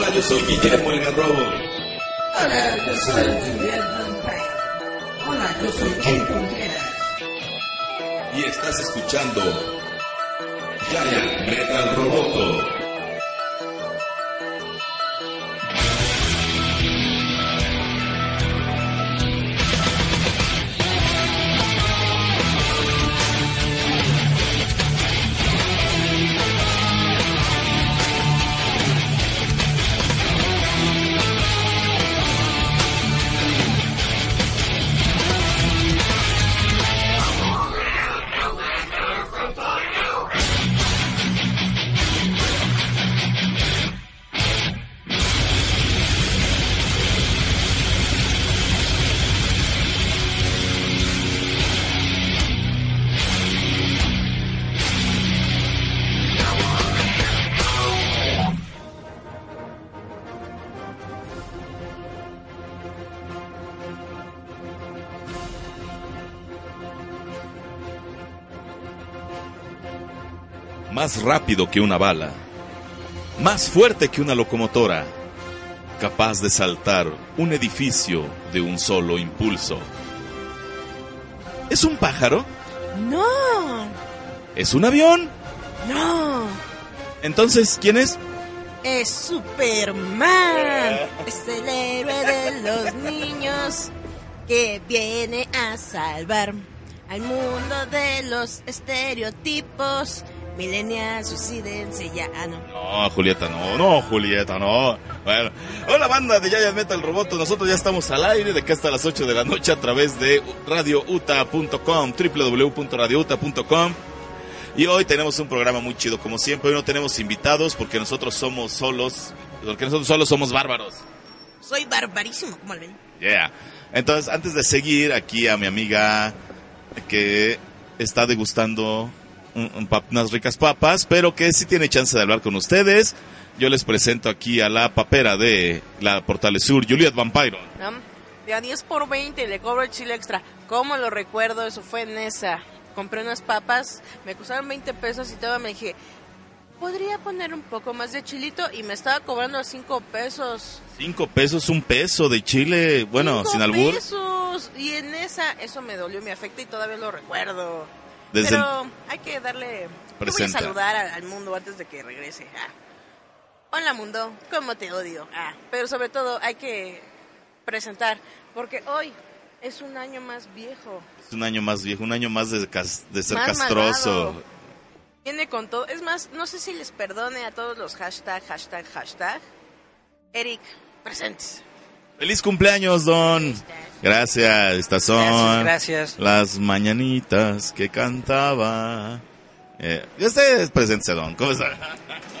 Hola, yo soy Guillermo el Garrobo. Hola, yo soy Guillermo Vampire. Hola, yo soy Ken Contreras. Y estás escuchando Giant Metal Roboto. Más rápido que una bala, más fuerte que una locomotora, capaz de saltar un edificio de un solo impulso. ¿Es un pájaro? No. ¿Es un avión? No. Entonces, ¿quién es? Es Superman. Es el héroe de los niños que viene a salvar al mundo de los estereotipos Millennials, suicídense ya. Ah, no. No, Julieta, no, no, Julieta, no. Bueno, hola banda de Giant Metal Roboto. Nosotros ya estamos al aire de que hasta las 8 de la noche a través de radiouta.com, www.radiouta.com. Y hoy tenemos un programa muy chido, como siempre. Hoy no tenemos invitados porque nosotros somos solos, porque nosotros solos somos bárbaros. Soy barbarísimo, como ven. Yeah. Entonces, antes de seguir aquí a mi amiga que está degustando unas ricas papas, pero que sí tiene chance de hablar con ustedes. Yo les presento aquí a la papera de la Portales Sur, Juliet Vampiro. De a 10 por 20 le cobro el chile extra. ¿Cómo lo recuerdo? Eso fue en esa. Compré unas papas, me costaron 20 pesos y todo me dije, podría poner un poco más de chilito y me estaba cobrando 5 pesos. 5 pesos, un peso de chile, bueno, sin albur. pesos. Y en esa, eso me dolió, me afecta y todavía lo recuerdo. Pero hay que darle... Yo voy a saludar al, mundo antes de que regrese. Ah. Hola mundo, ¿cómo te odio? Ah. Pero sobre todo hay que presentar, porque hoy es un año más viejo. Es un año más viejo, un año más de, de ser castroso. Viene con todo. Es más, no sé si les perdone a todos los hashtag, hashtag, hashtag. Eric, presentes. Feliz cumpleaños, Don. Gracias, estas son gracias, las mañanitas que cantaba. Eh, este es presente, Don. ¿Cómo está?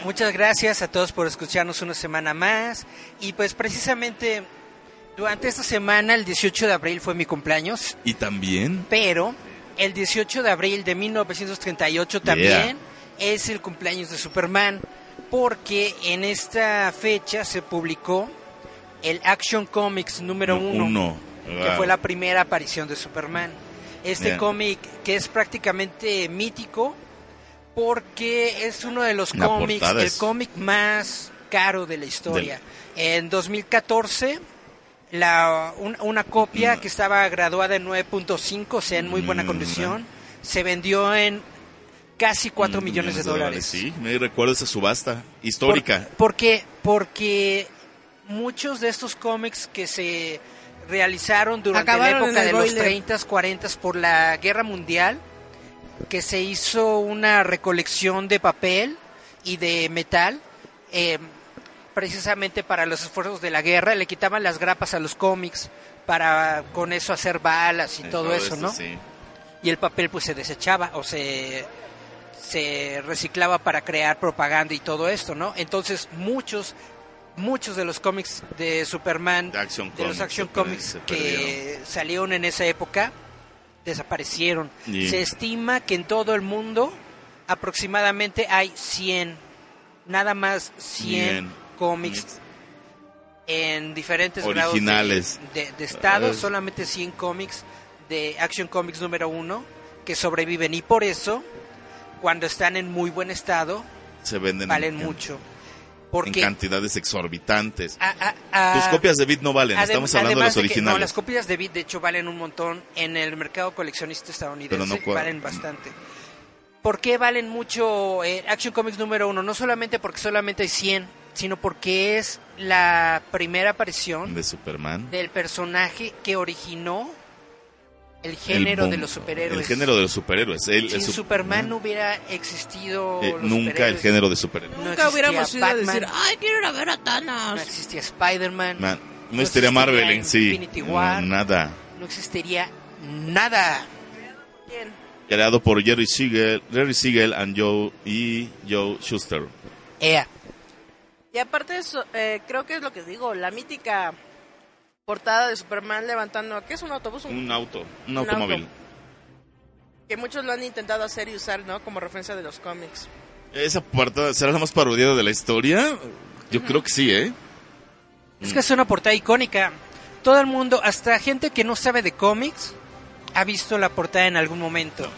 Muchas gracias a todos por escucharnos una semana más. Y pues precisamente durante esta semana, el 18 de abril fue mi cumpleaños. ¿Y también? Pero el 18 de abril de 1938 también es el cumpleaños de Superman. Porque en esta fecha se publicó el Action Comics número uno, que fue la primera aparición de Superman. Este cómic que es prácticamente mítico porque es uno de los cómics, el cómic más caro de la historia. En 2014 la, una copia mm. que estaba graduada en 9.5, o sea, en muy buena mm, condición, se vendió en casi 4 mm, millones, de dólares. Sí, me recuerdo esa subasta histórica. porque, porque muchos de estos cómics que se realizaron durante la época de los 30, 40 por la Guerra Mundial, que se hizo una recolección de papel y de metal, eh, precisamente para los esfuerzos de la guerra, le quitaban las grapas a los cómics para con eso hacer balas y todo, eso, ¿no? Y el papel pues se desechaba o se se reciclaba para crear propaganda y todo esto, ¿no? Entonces muchos muchos de los cómics de Superman, de, los Action Comics que salieron en esa época, desaparecieron. Se estima que en todo el mundo aproximadamente hay 100, nada más 100, cómics en diferentes Originales. grados de, estado, solamente 100 cómics de Action Comics número uno que sobreviven. Y por eso cuando están en muy buen estado se venden valen mucho. En cantidades exorbitantes. Tus copias de Bit no valen, estamos hablando de los originales. no, las copias de Bit de hecho valen un montón en el mercado coleccionista estadounidense, valen bastante. ¿Por qué valen mucho eh, Action Comics número uno? No solamente porque solamente hay 100, sino porque es la primera aparición de Superman del personaje que originó el género de los superhéroes. El género de los superhéroes. El, Sin Superman no hubiera existido. Eh, nunca el género de superhéroes. nunca hubiéramos ido a decir, ay, quiero ir a ver a Thanos. No existía Spider-Man. No, existiría Marvel en sí. nada. No existiría nada. Creado por Jerry Siegel, Jerry Siegel and Joe, y Joe Schuster. Ea. Y aparte de eso, eh, creo que es lo que digo, la mítica portada de Superman levantando, ¿qué es un autobús? Un, auto, un, automóvil. Que muchos lo han intentado hacer y usar, ¿no? Como referencia de los cómics. ¿Esa portada será la más parodiada de la historia? Yo creo que sí, ¿eh? Es que es una portada icónica. Todo el mundo, hasta gente que no sabe de cómics, ha visto la portada en algún momento.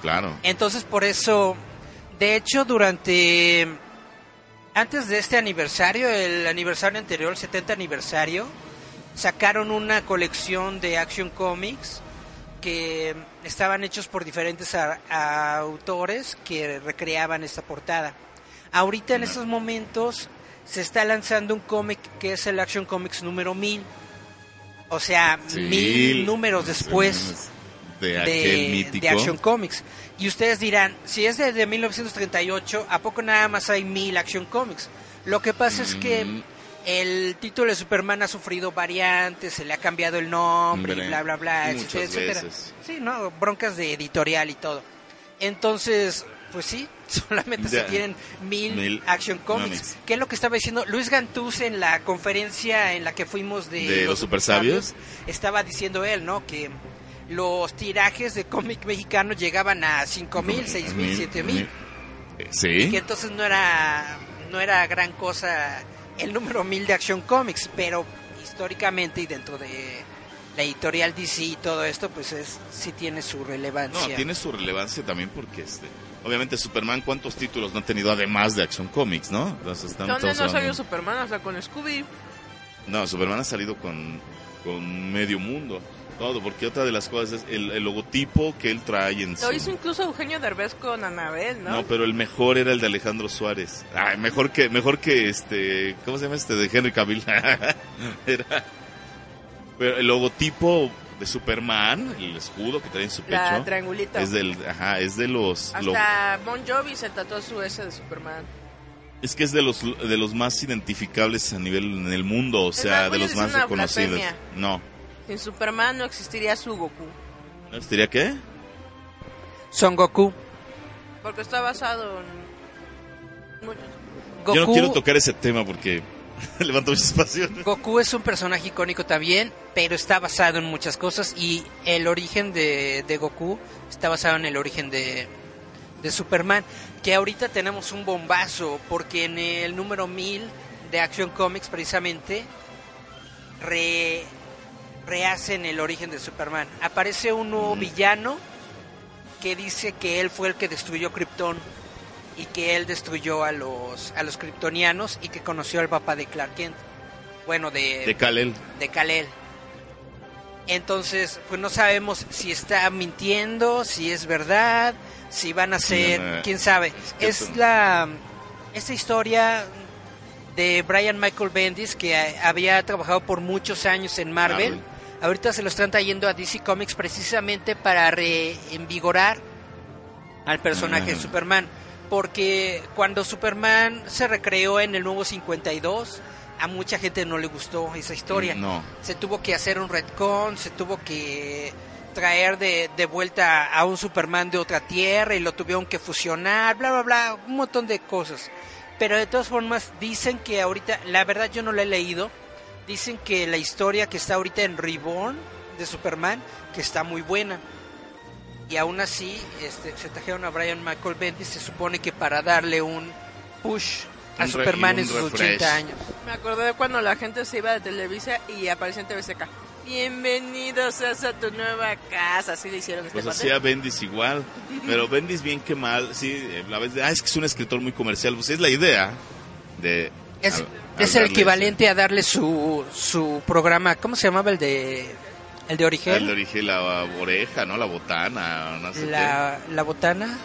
Claro. Entonces, por eso, de hecho, durante... Antes de este aniversario, el aniversario anterior, el 70 aniversario, sacaron una colección de Action Comics que estaban hechos por diferentes autores que recreaban esta portada. Ahorita en estos momentos se está lanzando un cómic que es el Action Comics número 1000. O sea, mil números después de, de, Action Comics. Y ustedes dirán, si es de, 1938, ¿a poco nada más hay mil Action Comics? Lo que pasa es que mm. El título de Superman ha sufrido variantes, se le ha cambiado el nombre, bla, bla, bla, etcétera, Sí, ¿no? Broncas de editorial y todo. Entonces, pues sí, solamente se tienen mil, Action Comics. ¿Qué es lo que estaba diciendo Luis Gantuz en la conferencia en la que fuimos de, los, Super Sabios? Estaba diciendo él, ¿no? Que los tirajes de cómic mexicano llegaban a cinco mil, seis mil, siete mil. Sí. Y que entonces no era, no era gran cosa el número 1000 de Action Comics, pero históricamente y dentro de la editorial DC y todo esto, pues es sí tiene su relevancia. No, tiene su relevancia también porque este obviamente Superman cuántos títulos no ha tenido además de Action Comics, ¿no? Entonces, ¿Dónde no salió Superman? O sea, con Scooby. No, Superman ha salido con, con medio mundo. Todo, porque otra de las cosas es el, logotipo que él trae en Lo hizo incluso Eugenio Derbez con Anabel, ¿no? No, pero el mejor era el de Alejandro Suárez. Ay, mejor que, mejor que este, ¿cómo se llama este? De Henry Cavill. era, pero el logotipo de Superman, el escudo que trae en su pecho. La triangulita. Es del, ajá, es de los... Hasta Bon Jovi se tatuó su S de Superman. Es que es de los de los más identificables a nivel en el mundo, o sea, de los más reconocidos. No. Sin Superman no existiría su Goku. ¿No existiría qué? Son Goku. Porque está basado en... Goku... Yo no quiero tocar ese tema porque levanta muchas pasiones. Goku es un personaje icónico también, pero está basado en muchas cosas y el origen de, de Goku está basado en el origen de, de Superman, que ahorita tenemos un bombazo porque en el número 1000 de Action Comics precisamente re, rehacen el origen de Superman. Aparece un nuevo villano que dice que él fue el que destruyó Krypton y que él destruyó a los a los kryptonianos y que conoció al papá de Clark Kent. Bueno, de de Kal-El. De Kal-El. Entonces, pues no sabemos si está mintiendo, si es verdad, si van a ser, quién sabe. Es, la esta historia de Brian Michael Bendis que había trabajado por muchos años en Marvel Ahorita se lo están trayendo a DC Comics precisamente para reinvigorar al personaje de Superman. Porque cuando Superman se recreó en el nuevo 52, a mucha gente no le gustó esa historia. No. Se tuvo que hacer un retcon, se tuvo que traer de, de, vuelta a un Superman de otra tierra y lo tuvieron que fusionar, bla, bla, bla, un montón de cosas. Pero de todas formas dicen que ahorita, la verdad yo no la he leído, dicen que la historia que está ahorita en Reborn de Superman, que está muy buena. Y aún así, este, se trajeron a Brian Michael Bendis, se supone que para darle un push a Superman en sus 80 años. Me acordé de cuando la gente se iba de Televisa y aparecía en TVCK. Bienvenidos a tu nueva casa, así le hicieron este Pues hacía Bendis igual, pero Bendis bien que mal, sí, la vez de, ah, es que es un escritor muy comercial, pues es la idea de Es, el equivalente a darle su, su programa, ¿cómo se llamaba el de el de Origel? El de Origel, la oreja, ¿no? La botana, no sé la, la botana.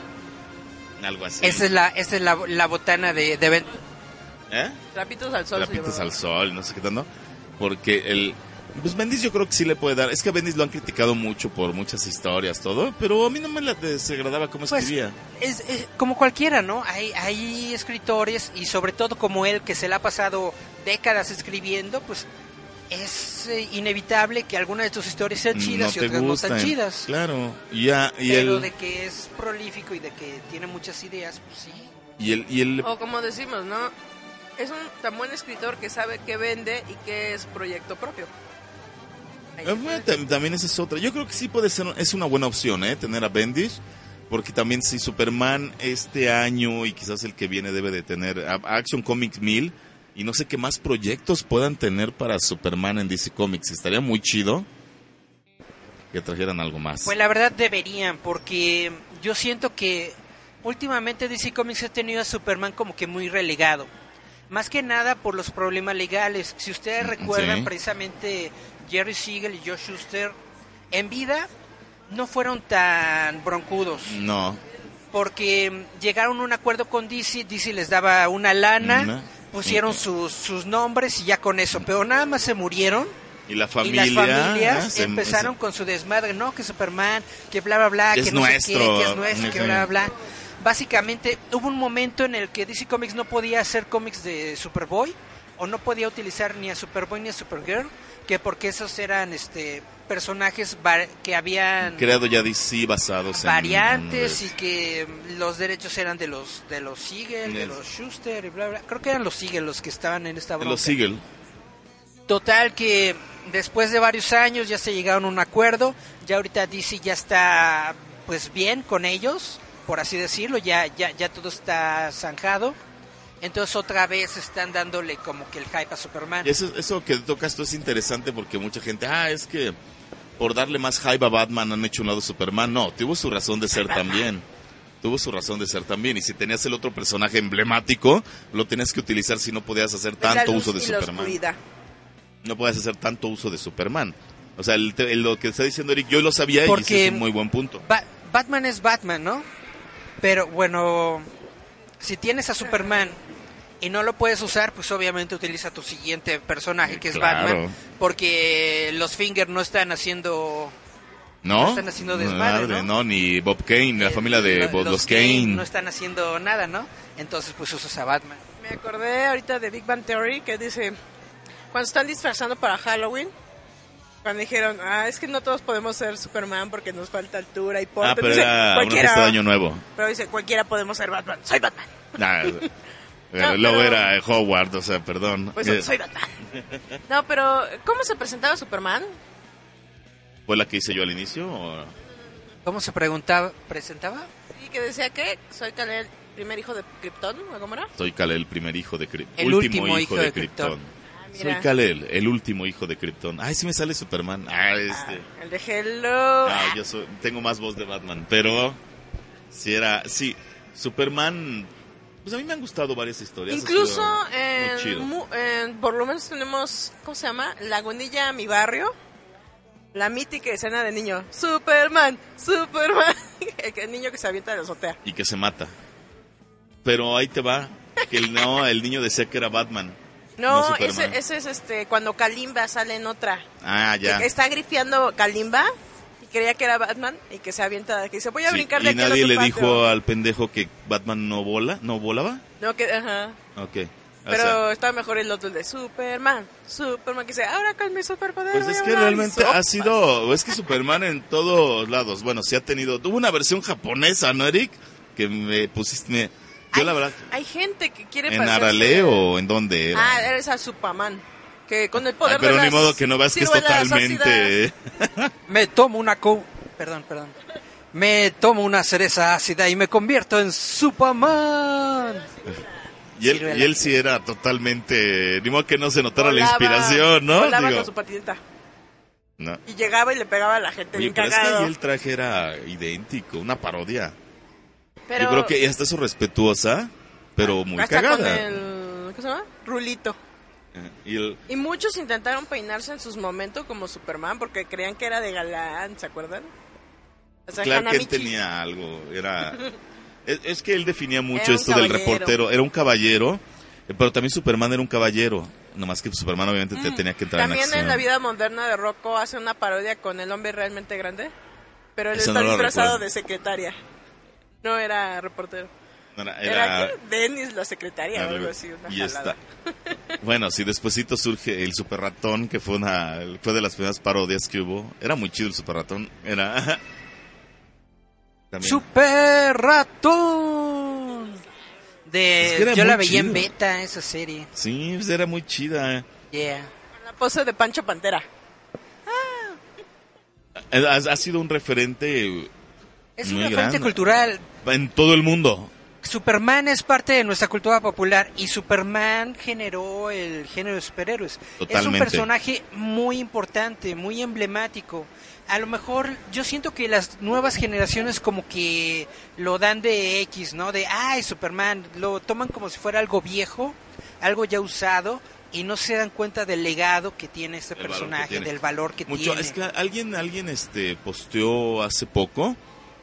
Algo así. Esa es la, esa es la, la botana de, de... ¿Eh? Trapitos al sol. Trapitos al sol, no sé qué tanto. Porque el, pues Bendis yo creo que sí le puede dar. Es que a Bendis lo han criticado mucho por muchas historias, todo. Pero a mí no me la desagradaba cómo pues, escribía. Es, como cualquiera, ¿no? Hay, hay escritores y sobre todo como él que se le ha pasado décadas escribiendo, pues es eh, inevitable que algunas de tus historias sean chidas y otras no tan chidas. Claro, y ya, y Pero de que es prolífico y de que tiene muchas ideas, pues sí. Y el, y el... O como decimos, ¿no? Es un tan buen escritor que sabe qué vende y qué es proyecto propio. Eh, también esa es otra. Yo creo que sí puede ser, es una buena opción, ¿eh? Tener a Bendis. Porque también si Superman este año y quizás el que viene debe de tener Action Comics 1000 y no sé qué más proyectos puedan tener para Superman en DC Comics. Estaría muy chido que trajeran algo más. Pues la verdad deberían, porque yo siento que últimamente DC Comics ha tenido a Superman como que muy relegado. Más que nada por los problemas legales. Si ustedes recuerdan precisamente Jerry Siegel y Josh Schuster en vida no fueron tan broncudos. No. Porque llegaron a un acuerdo con DC, DC les daba una lana, pusieron sus, sus nombres y ya con eso, pero nada más se murieron. Y la familia. Y las familias empezaron con su desmadre, no, que Superman, que bla, bla, bla, que, no nuestro, sé qué, que es nuestro, que bla, bla. Básicamente, hubo un momento en el que DC Comics no podía hacer cómics de Superboy, o no podía utilizar ni a Superboy ni a Supergirl, que porque esos eran este personajes que habían creado ya DC basados variantes y que los derechos eran de los de los Siegel, de los Schuster y bla bla. Creo que eran los Siegel los que estaban en esta bronca. Los Siegel. Total que después de varios años ya se llegaron a un acuerdo, ya ahorita DC ya está pues bien con ellos, por así decirlo, ya ya ya todo está zanjado entonces otra vez están dándole como que el hype a Superman. eso, eso que tocas tú es interesante porque mucha gente, ah, es que por darle más hype a Batman han hecho un lado Superman. No, tuvo su razón de ser también. Tuvo su razón de ser también. Y si tenías el otro personaje emblemático, lo tenías que utilizar si no podías hacer tanto uso de Superman. No podías hacer tanto uso de Superman. O sea, lo que está diciendo Eric, yo lo sabía y ese es un muy buen punto. Batman es Batman, ¿no? Pero bueno, si tienes a Superman y no lo puedes usar, pues obviamente utiliza tu siguiente personaje que es Batman, porque los Finger no están haciendo no, están haciendo desmadre, ¿no? ni Bob Kane, la familia de Bob, los, Kane. no están haciendo nada, ¿no? Entonces pues usas a Batman. Me acordé ahorita de Big Bang Theory que dice cuando están disfrazando para Halloween cuando dijeron, ah, es que no todos podemos ser Superman porque nos falta altura y porte. Ah, pero era cualquiera, año nuevo. Pero dice, cualquiera podemos ser Batman. Soy Batman. Nah, luego era Howard, o sea, perdón. Pues soy Batman. No, pero ¿cómo se presentaba Superman? ¿Fue la que hice yo al inicio? O... ¿Cómo se preguntaba, presentaba? Sí, que decía que soy Kal-El, primer hijo de Krypton, ¿cómo era? Soy Kal-El, primer hijo de Krypton. El último, hijo, de, Krypton. Soy Kal-El, el último hijo de Krypton. Ay, sí me sale Superman. Ah, este. Ah, el de Hello. Ah, yo tengo más voz de Batman, pero si era, sí, Superman pues a mí me han gustado varias historias. Incluso en, por lo menos tenemos, ¿cómo se llama? Lagunilla, mi barrio. La mítica escena de niño. Superman, Superman. el niño que se avienta de la azotea. Y que se mata. Pero ahí te va. Que el, no, el niño decía que era Batman. No, ese, ese, es este cuando Kalimba sale en otra. Ah, ya. está grifiando Kalimba creía que era Batman y que se avienta, que dice, voy a brincar de ¿Y nadie le dijo al pendejo que Batman no vola, no volaba? No, que, ajá. Ok. Pero está mejor el otro, de Superman. Superman que dice, ahora con mi superpoder. Pues es que realmente ha sido, es que Superman en todos lados, bueno, sí ha tenido, tuvo una versión japonesa, ¿no, Eric? Que me pusiste, yo la verdad. Hay gente que quiere ¿En Arale o en dónde era? Ah, eres a Superman que con el poder pero ni modo que no veas que es totalmente me tomo una co perdón perdón me tomo una cereza ácida y me convierto en Superman y él, y él sí era totalmente ni modo que no se notara la inspiración no Volaba con su patineta no. y llegaba y le pegaba a la gente bien pero cagado. es que el traje era idéntico una parodia pero... yo creo que esta es respetuosa pero muy cagada ¿cómo ¿Cómo se llama? Rulito. Y, muchos intentaron peinarse en sus momentos como Superman porque creían que era de galán, ¿se acuerdan? claro que él tenía algo, era... es, que él definía mucho esto del reportero, era un caballero, eh, pero también Superman era un caballero, nomás que Superman obviamente mm. tenía que entrar También en, la vida moderna de Rocco hace una parodia con el hombre realmente grande, pero él está disfrazado de secretaria, no era reportero. era, Dennis la secretaria o algo así, y está. Bueno, si despuesito surge el Super Ratón, que fue una fue de las primeras parodias que hubo. Era muy chido el Super Ratón. Era Super Ratón. De yo la veía en beta esa serie. Sí, pues era muy chida. Yeah. La pose de Pancho Pantera. Ha, ha sido un referente es un referente cultural en todo el mundo. Superman es parte de nuestra cultura popular y Superman generó el género de superhéroes. Es un personaje muy importante, muy emblemático. A lo mejor yo siento que las nuevas generaciones como que lo dan de X, ¿no? De, ay, Superman, lo toman como si fuera algo viejo, algo ya usado y no se dan cuenta del legado que tiene este personaje, del valor que tiene. Es que alguien, alguien este, posteó hace poco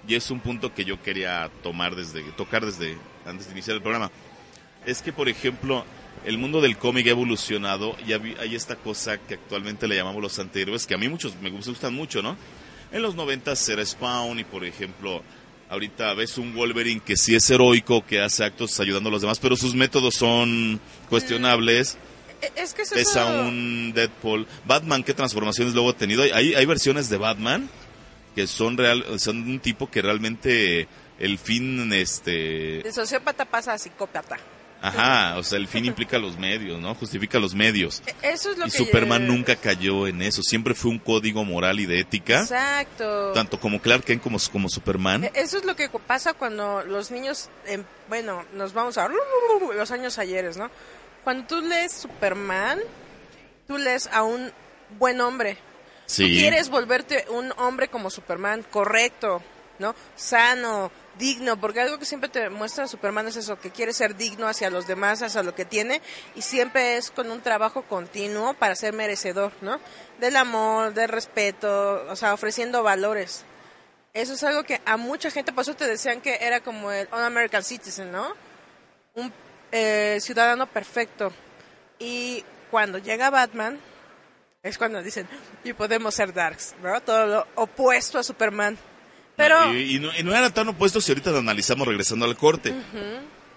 y es un punto que yo quería tomar desde, tocar desde antes de iniciar el programa. Es que, por ejemplo, el mundo del cómic ha evolucionado y hay esta cosa que actualmente le llamamos los antihéroes, que a mí muchos me gustan mucho, ¿no? En los 90 era Spawn y, por ejemplo, ahorita ves un Wolverine que sí es heroico, que hace actos ayudando a los demás, pero sus métodos son cuestionables. Eh, es que es a un Deadpool. Batman, ¿qué transformaciones luego ha tenido? Hay, hay versiones de Batman que son real, son un tipo que realmente el fin, este... De sociópata pasa a psicópata. Ajá, o sea, el fin implica los medios, ¿no? Justifica los medios. E, eso es lo y Superman nunca cayó en eso, siempre fue un código moral y de ética. Exacto. Tanto como Clark Kent como, como Superman. E, eso es lo que pasa cuando los niños, em, bueno, nos vamos a los años ayeres, ¿no? Cuando tú lees Superman, tú lees a un buen hombre, Tú quieres volverte un hombre como Superman, correcto, ¿no? Sano, digno, porque algo que siempre te muestra Superman es eso, que quiere ser digno hacia los demás, hacia lo que tiene, y siempre es con un trabajo continuo para ser merecedor, ¿no? Del amor, del respeto, o sea, ofreciendo valores. Eso es algo que a mucha gente, por eso te decían que era como el Un American Citizen, ¿no? Un eh, ciudadano perfecto. Y cuando llega Batman, es cuando dicen, y podemos ser Darks, ¿no? Todo lo opuesto a Superman. Pero... y, no, era tan opuesto si ahorita lo analizamos regresando al corte.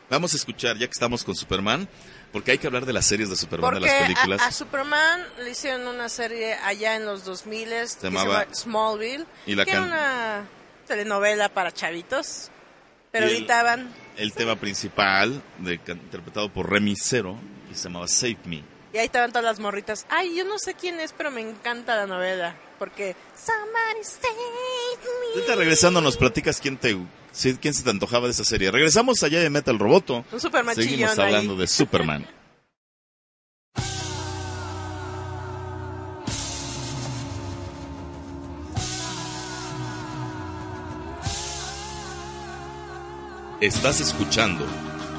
Vamos a escuchar, ya que estamos con Superman, porque hay que hablar de las series de Superman, de las películas. A, a, Superman le hicieron una serie allá en los 2000 se llamaba Smallville, y la que era una telenovela para chavitos, pero editaban... El, tema principal, de, interpretado por Remy Zero, y se llamaba Save Me. Ahí estaban todas las morritas. Ay, yo no sé quién es, pero me encanta la novela. Porque. Somebody Ahorita regresando, nos platicas quién te. quién se te antojaba de esa serie. Regresamos allá de Metal Roboto. Un Superman Seguimos hablando de Superman. Estás escuchando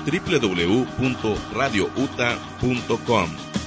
www.radiouta.com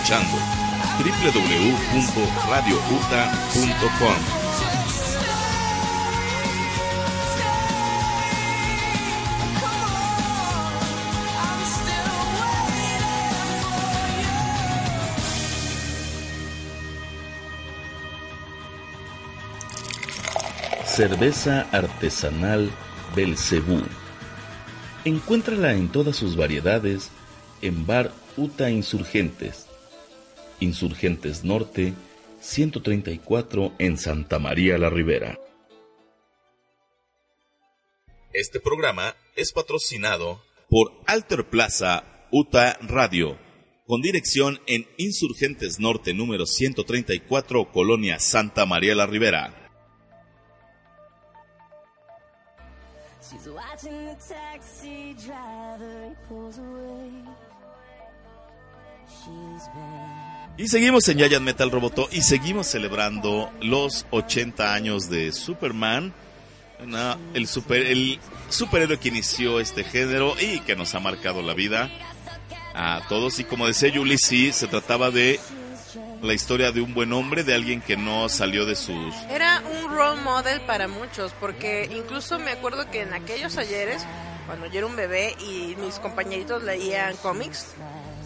escuchando www.radiouta.com. Cerveza artesanal Belcebú. Encuéntrala en todas sus variedades en Bar Uta Insurgentes. Insurgentes Norte, 134 en Santa María la Ribera. Este programa es patrocinado por Alter Plaza Uta Radio, con dirección en Insurgentes Norte número 134, Colonia Santa María la Ribera. Y seguimos en Giant Metal Roboto y seguimos celebrando los 80 años de Superman. el, super, el superhéroe que inició este género y que nos ha marcado la vida a todos. Y como decía Julie, sí, se trataba de la historia de un buen hombre, de alguien que no salió de sus... Era un role model para muchos, porque incluso me acuerdo que en aquellos ayeres, cuando yo era un bebé y mis compañeritos leían cómics,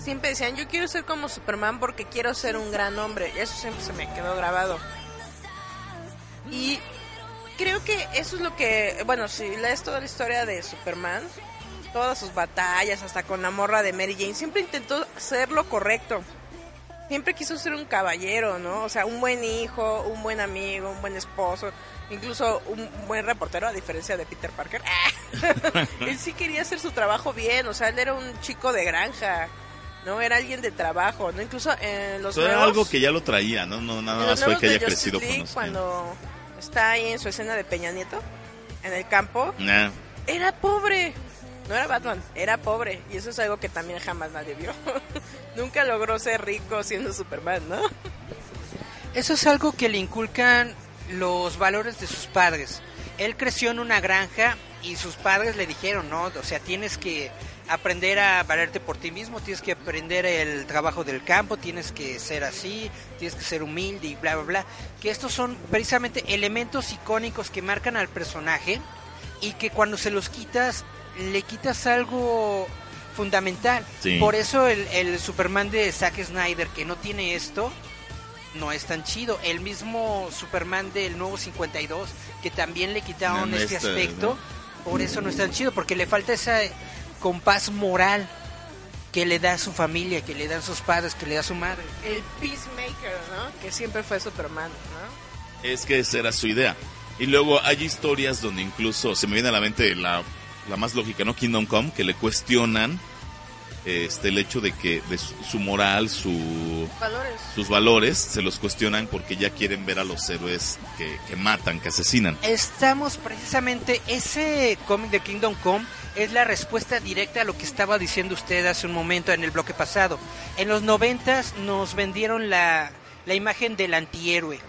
siempre decían, yo quiero ser como Superman porque quiero ser un gran hombre. Y eso siempre se me quedó grabado. Y creo que eso es lo que, bueno, si lees toda la historia de Superman, todas sus batallas, hasta con la morra de Mary Jane, siempre intentó hacer lo correcto siempre quiso ser un caballero, ¿no? O sea, un buen hijo, un buen amigo, un buen esposo, incluso un buen reportero, a diferencia de Peter Parker. él sí quería hacer su trabajo bien, o sea, él era un chico de granja. No, era alguien de trabajo, ¿no? Incluso en los Era algo que ya lo traía, ¿no? no nada más fue que haya crecido con Cuando está ahí en su escena de Peña Nieto, en el campo, era pobre. No era Batman, era pobre. Y eso es algo que también jamás nadie vio. Nunca logró ser rico siendo Superman, ¿no? Eso es algo que le inculcan los valores de sus padres. Él creció en una granja y sus padres le dijeron, ¿no? O sea, tienes que aprender a valerte por ti mismo, tienes que aprender el trabajo del campo, tienes que ser así, tienes que ser humilde y bla, bla, bla. Que estos son precisamente elementos icónicos que marcan al personaje y que cuando se los quitas le quitas algo fundamental. Por eso el, Superman de Zack Snyder que no tiene esto no es tan chido. El mismo Superman del nuevo 52 que también le quitaron este, este, aspecto, por eso no es tan chido porque le falta ese compás moral que le da a su familia, que le dan sus padres, que le da a su madre. El peacemaker, ¿no? Que siempre fue Superman, ¿no? Es que esa era su idea. Y luego hay historias donde incluso se me viene a la mente la la más lógica, ¿no? Kingdom Come, que le cuestionan este el hecho de que de su, moral, su, sus valores se los cuestionan porque ya quieren ver a los héroes que, que matan, que asesinan. Estamos precisamente, ese cómic de Kingdom Come es la respuesta directa a lo que estaba diciendo usted hace un momento en el bloque pasado. En los noventas nos vendieron la, la imagen del antihéroe,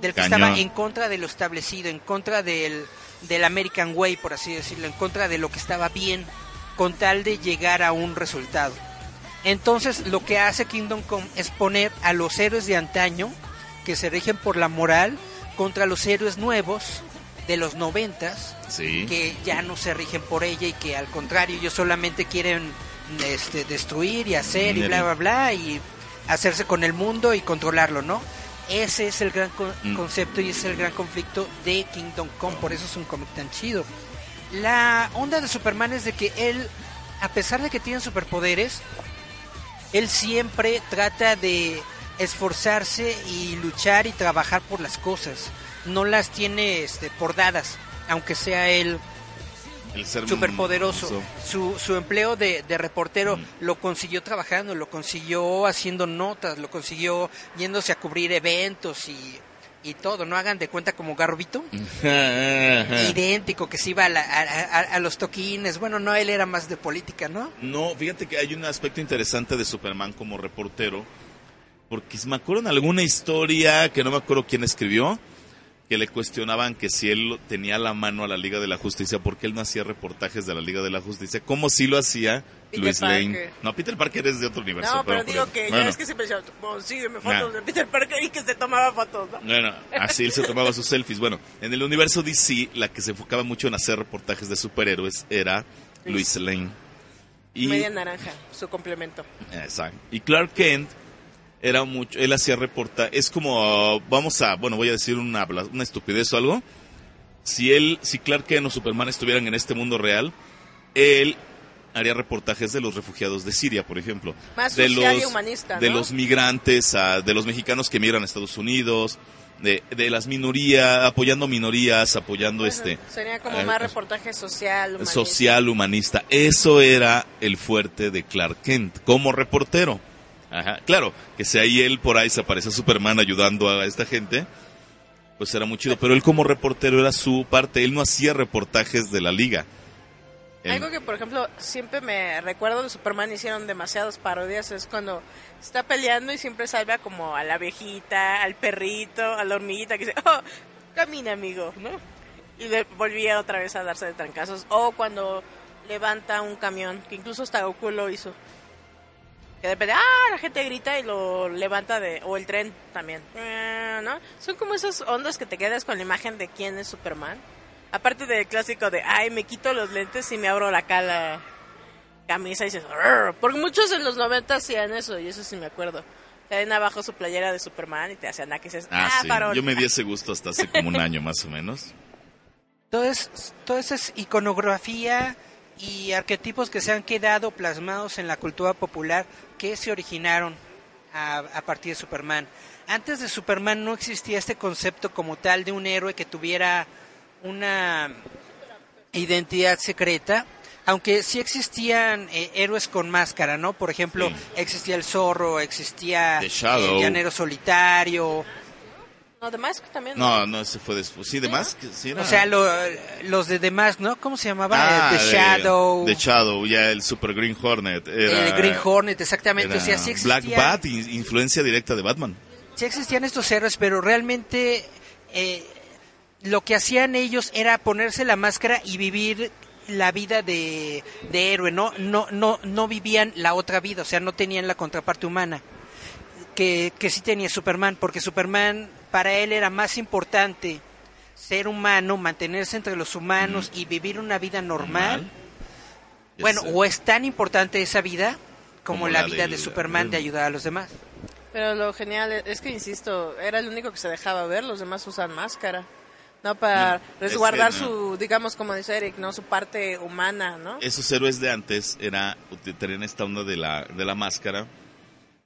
del que estaba en contra de lo establecido, en contra del del American Way, por así decirlo, en contra de lo que estaba bien, con tal de llegar a un resultado. Entonces lo que hace Kingdom Come es poner a los héroes de antaño, que se rigen por la moral, contra los héroes nuevos de los noventas, que ya no se rigen por ella y que al contrario ellos solamente quieren este, destruir y hacer y bla bla bla y hacerse con el mundo y controlarlo, ¿no? Ese es el gran mm. concepto y es el gran conflicto de Kingdom Come, por eso es un cómic tan chido. La onda de Superman es de que él, a pesar de que tiene superpoderes, él siempre trata de esforzarse y luchar y trabajar por las cosas. No las tiene este, por dadas, aunque sea él el ser superpoderoso. Su, su empleo de, reportero mm. lo consiguió trabajando, lo consiguió haciendo notas, lo consiguió yéndose a cubrir eventos y, y todo. No hagan de cuenta como Garbito. idéntico, que se iba a, a, los toquines. Bueno, no, él era más de política, ¿no? No, fíjate que hay un aspecto interesante de Superman como reportero. Porque me acuerdo en alguna historia que no me acuerdo quién escribió que le cuestionaban que si él tenía la mano a la Liga de la Justicia, porque él no hacía reportajes de la Liga de la Justicia, como si lo hacía Luis Lane. No, Peter Parker es de otro universo. No, pero, digo que ya es que siempre decía, oh, sígueme fotos de Peter Parker y que se tomaba fotos, ¿no? Bueno, así él se tomaba sus selfies. Bueno, en el universo DC, la que se enfocaba mucho en hacer reportajes de superhéroes era Luis Lane. Y, Media naranja, su complemento. Exacto. Y Clark Kent era mucho, él hacía reporta, es como, vamos a, bueno, voy a decir una, una estupidez o algo. Si él, si Clark Kent o Superman estuvieran en este mundo real, él haría reportajes de los refugiados de Siria, por ejemplo. Más de los, y humanista, De los migrantes, de los mexicanos que emigran a Estados Unidos, de, de las minorías, apoyando minorías, apoyando este... Sería como más reportaje social, humanista. Social, humanista. Eso era el fuerte de Clark Kent como reportero. Ajá. Claro, que si ahí él por ahí se aparece Superman ayudando a esta gente, pues era muy chido. Pero él como reportero era su parte. Él no hacía reportajes de la liga. Algo que, por ejemplo, siempre me recuerdo de Superman, hicieron demasiadas parodias, es cuando está peleando y siempre salva como a la viejita, al perrito, a la hormiguita que dice, oh, camina amigo, ¿no? Y le volvía otra vez a darse de trancazos. O cuando levanta un camión, que incluso hasta Goku lo hizo. Que depende, ah, la gente grita y lo levanta de, o el tren también, eh, ¿no? Son como esas ondas que te quedas con la imagen de quién es Superman. Aparte del clásico de, ay, me quito los lentes y me abro la cala camisa y dices, porque muchos en los 90 hacían eso y eso sí me acuerdo. Te abajo su playera de Superman y te hacían que dices, ah, ah Yo me di ese gusto hasta hace como un año más o menos. Entonces, toda esa es iconografía y arquetipos que se han quedado plasmados en la cultura popular que se originaron a, a, partir de Superman. Antes de Superman no existía este concepto como tal de un héroe que tuviera una identidad secreta, aunque sí existían eh, héroes con máscara, ¿no? Por ejemplo, existía el zorro, existía el llanero solitario. No, The Mask también. No, no, ese fue después. Sí, The Mask. O sea, los de The Mask, ¿no? ¿Cómo se llamaba? Ah, The Shadow. The Shadow, ya el Super Green Hornet. el Green Hornet, exactamente. O sea, sí existía... Black Bat, influencia directa de Batman. Sí existían estos héroes, pero realmente eh, lo que hacían ellos era ponerse la máscara y vivir la vida de, héroe, ¿no? No, no, no vivían la otra vida, o sea, no tenían la contraparte humana que, que sí tenía Superman, porque Superman para él era más importante ser humano, mantenerse entre los humanos y vivir una vida normal. Bueno, o es tan importante esa vida como, la, vida de Superman de ayudar a los demás. Pero lo genial es que, insisto, era el único que se dejaba ver, los demás usan máscara. ¿no? Para resguardar su, digamos, como dice Eric, ¿no? Su parte humana, ¿no? Esos héroes de antes era, tenían esta onda de la, de la máscara.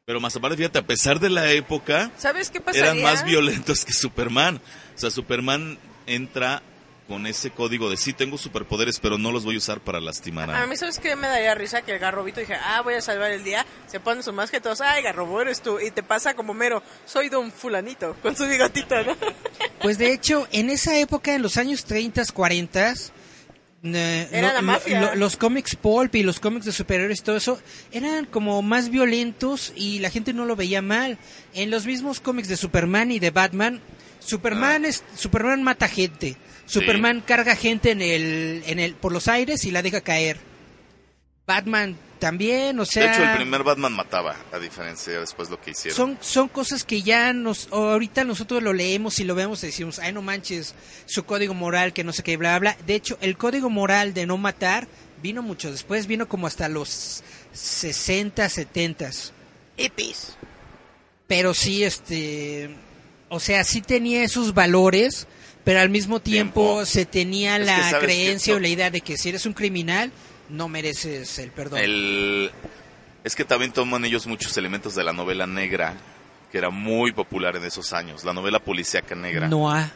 Pero más aparte, fíjate, a pesar de la época, ¿sabes qué pasaría? Eran más violentos que Superman. O sea, Superman entra con ese código de sí tengo superpoderes, pero no los voy a usar para lastimar a... A mí, ¿sabes qué me daría risa? Que el garrobito dije, ah, voy a salvar el día, se pone su máscara y todos, ay, garrobo, eres tú, y te pasa como mero, soy don fulanito, con su bigotito, ¿no? Pues de hecho, en esa época, en los años 30, 40, eh, los cómics pulp y los cómics de superhéroes todo eso eran como más violentos y la gente no lo veía mal. En los mismos cómics de Superman y de Batman, Superman ah. es Superman mata gente. Superman carga gente en el, en el, por los aires y la deja caer. Batman también, o sea... De hecho, el primer Batman mataba, a diferencia de después lo que hicieron. Son, son cosas que ya nos... Ahorita nosotros lo leemos y lo vemos y decimos, ay, no manches, su código moral, que no sé qué, bla, bla. De hecho, el código moral de no matar vino mucho después, vino como hasta los 60, 70. Hippies. Pero sí, este... O sea, sí tenía esos valores pero al mismo tiempo, se tenía la creencia o la idea de que si eres un criminal no mereces el perdón. Es que también toman ellos muchos elementos de la novela negra, que era muy popular en esos años, la novela policíaca negra. Noir.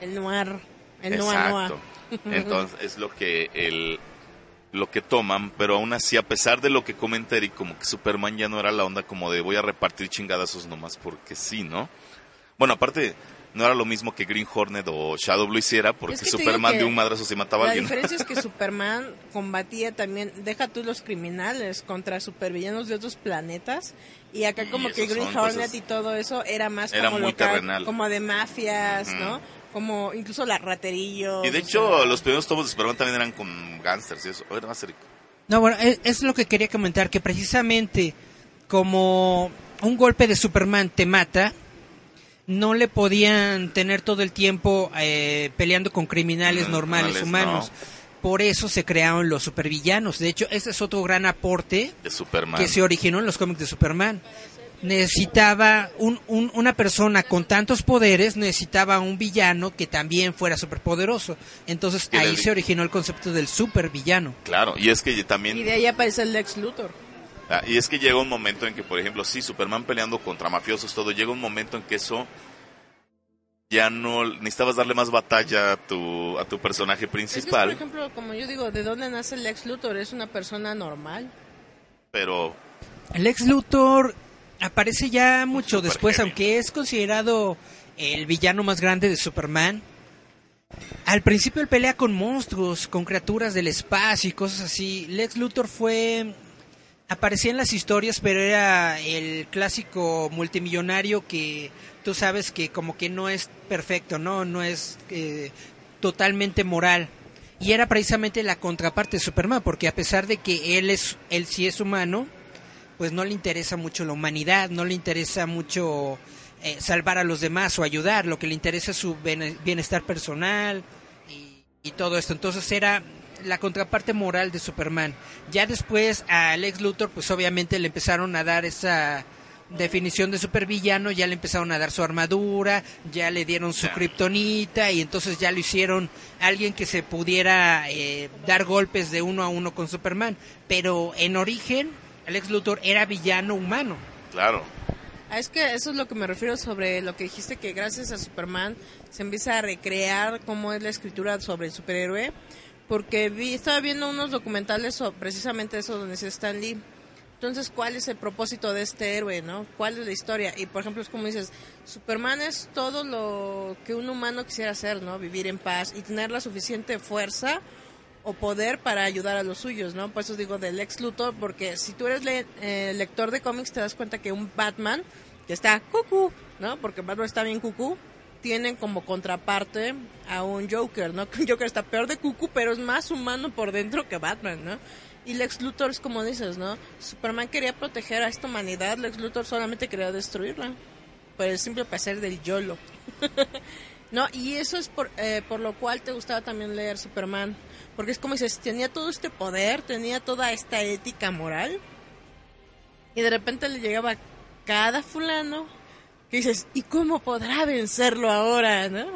El noir. El noir, Entonces es lo que el lo que toman, pero aún así, a pesar de lo que comenta Eric, como que Superman ya no era la onda como de voy a repartir chingadazos nomás porque sí, ¿no? Bueno, aparte, no era lo mismo que Green Hornet o Shadow lo hiciera, porque Superman de un madrazo se mataba a alguien. La diferencia es que Superman combatía también, deja tú los criminales contra supervillanos de otros planetas, y acá como que Green Hornet y todo eso era más como local, como de mafias, ¿no? Como incluso la raterillo. Y de hecho, los primeros tomos de Superman también eran con gangsters y eso. A ver, más No, bueno, es, es, lo que quería comentar, que precisamente como un golpe de Superman te mata, no le podían tener todo el tiempo eh, peleando con criminales normales, humanos. Por eso se crearon los supervillanos. De hecho, ese es otro gran aporte que se originó en los cómics de Superman. Necesitaba un, una persona con tantos poderes, necesitaba un villano que también fuera superpoderoso. Entonces ahí se originó el concepto del supervillano. Claro, y es que también... Y de ahí aparece el Lex Luthor. Ah, y es que llega un momento en que, por ejemplo, sí, Superman peleando contra mafiosos, todo, llega un momento en que eso ya no necesitabas darle más batalla a tu, a tu personaje principal. por ejemplo, como yo digo, ¿de dónde nace el Lex Luthor? Es una persona normal. Pero... El Lex Luthor aparece ya mucho después, aunque es considerado el villano más grande de Superman. Al principio él pelea con monstruos, con criaturas del espacio y cosas así. Lex Luthor fue aparecía en las historias, pero era el clásico multimillonario que tú sabes que como que no es perfecto, no, no es eh, totalmente moral. Y era precisamente la contraparte de Superman, porque a pesar de que él es, él sí es humano, pues no le interesa mucho la humanidad, no le interesa mucho eh, salvar a los demás o ayudar, lo que le interesa es su bienestar personal y, y todo esto. Entonces era la contraparte moral de Superman. Ya después a Lex Luthor, pues obviamente le empezaron a dar esa definición de supervillano, ya le empezaron a dar su armadura, ya le dieron su kriptonita y entonces ya lo hicieron alguien que se pudiera eh, dar golpes de uno a uno con Superman. Pero en origen, Lex Luthor era villano humano. Claro. Ah, es que eso es lo que me refiero sobre lo que dijiste, que gracias a Superman se empieza a recrear cómo es la escritura sobre el superhéroe porque vi, estaba viendo unos documentales sobre precisamente eso donde se Stan Lee. Entonces, ¿cuál es el propósito de este héroe, no? ¿Cuál es la historia? Y por ejemplo, es como dices, Superman es todo lo que un humano quisiera hacer, ¿no? Vivir en paz y tener la suficiente fuerza o poder para ayudar a los suyos, ¿no? Por eso digo del ex Luthor, porque si tú eres eh, lector de cómics te das cuenta que un Batman que está cucú, ¿no? Porque Batman está bien cucú, tienen como contraparte a un Joker, ¿no? Joker está peor de cucu, pero es más humano por dentro que Batman, ¿no? Y Lex Luthor es como dices, ¿no? Superman quería proteger a esta humanidad, Lex Luthor solamente quería destruirla. Por el simple placer del YOLO. ¿No? Y eso es por, eh, por lo cual te gustaba también leer Superman. Porque es como dices, tenía todo este poder, tenía toda esta ética moral. Y de repente le llegaba cada fulano que dices, ¿y cómo podrá vencerlo ahora, no?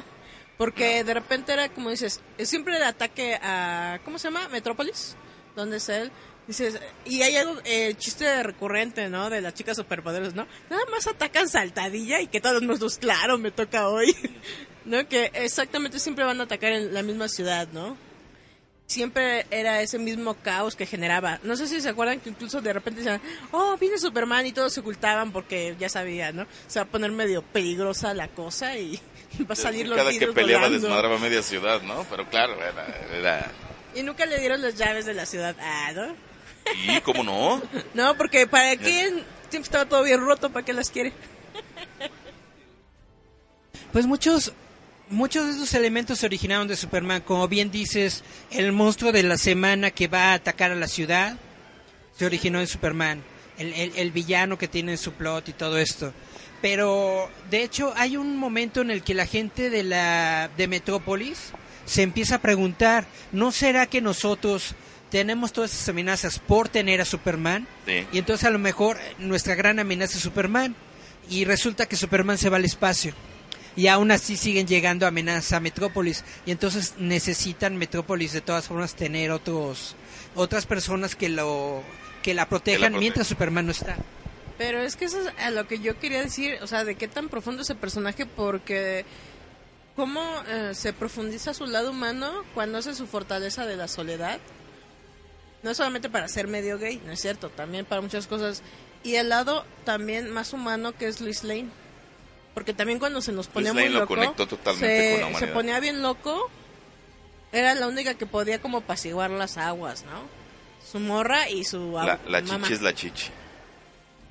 Porque de repente era como dices, siempre el ataque a, ¿cómo se llama? Metrópolis, donde es él. Dices, y hay algo, el chiste recurrente, ¿no? De las chicas superpoderosas, ¿no? Nada más atacan saltadilla y que todos nosotros, claro, me toca hoy. ¿No? Que exactamente siempre van a atacar en la misma ciudad, ¿no? Siempre era ese mismo caos que generaba. No sé si se acuerdan que incluso de repente decían, oh, viene Superman y todos se ocultaban porque ya sabían, ¿no? Se va a poner medio peligrosa la cosa y va a salir los Cada que peleaba desmadraba media ciudad, ¿no? Pero claro, era, Y nunca le dieron las llaves de la ciudad, ah, ¿no? ¿Y cómo no? no, porque para qué siempre estaba todo bien roto, ¿para qué las quiere? pues muchos muchos de esos elementos se originaron de Superman. Como bien dices, el monstruo de la semana que va a atacar a la ciudad se originó en Superman. El, villano que tiene su plot y todo esto. Pero, de hecho, hay un momento en el que la gente de la de Metrópolis se empieza a preguntar, ¿no será que nosotros tenemos todas esas amenazas por tener a Superman? Y entonces a lo mejor nuestra gran amenaza es Superman. Y resulta que Superman se va al espacio y aún así siguen llegando amenazas a Metrópolis y entonces necesitan Metrópolis de todas formas tener otros otras personas que lo que la protejan mientras Superman no está. Pero es que eso es a lo que yo quería decir, o sea, de qué tan profundo es el personaje porque cómo eh, se profundiza su lado humano cuando hace su fortaleza de la soledad. No solamente para ser medio gay, no es cierto, también para muchas cosas. Y el lado también más humano que es Luis Lane porque también cuando se nos ponía muy loco, se, ponía bien loco, era la única que podía como apaciguar las aguas, ¿no? Su morra y su La, la chichi es la chichi.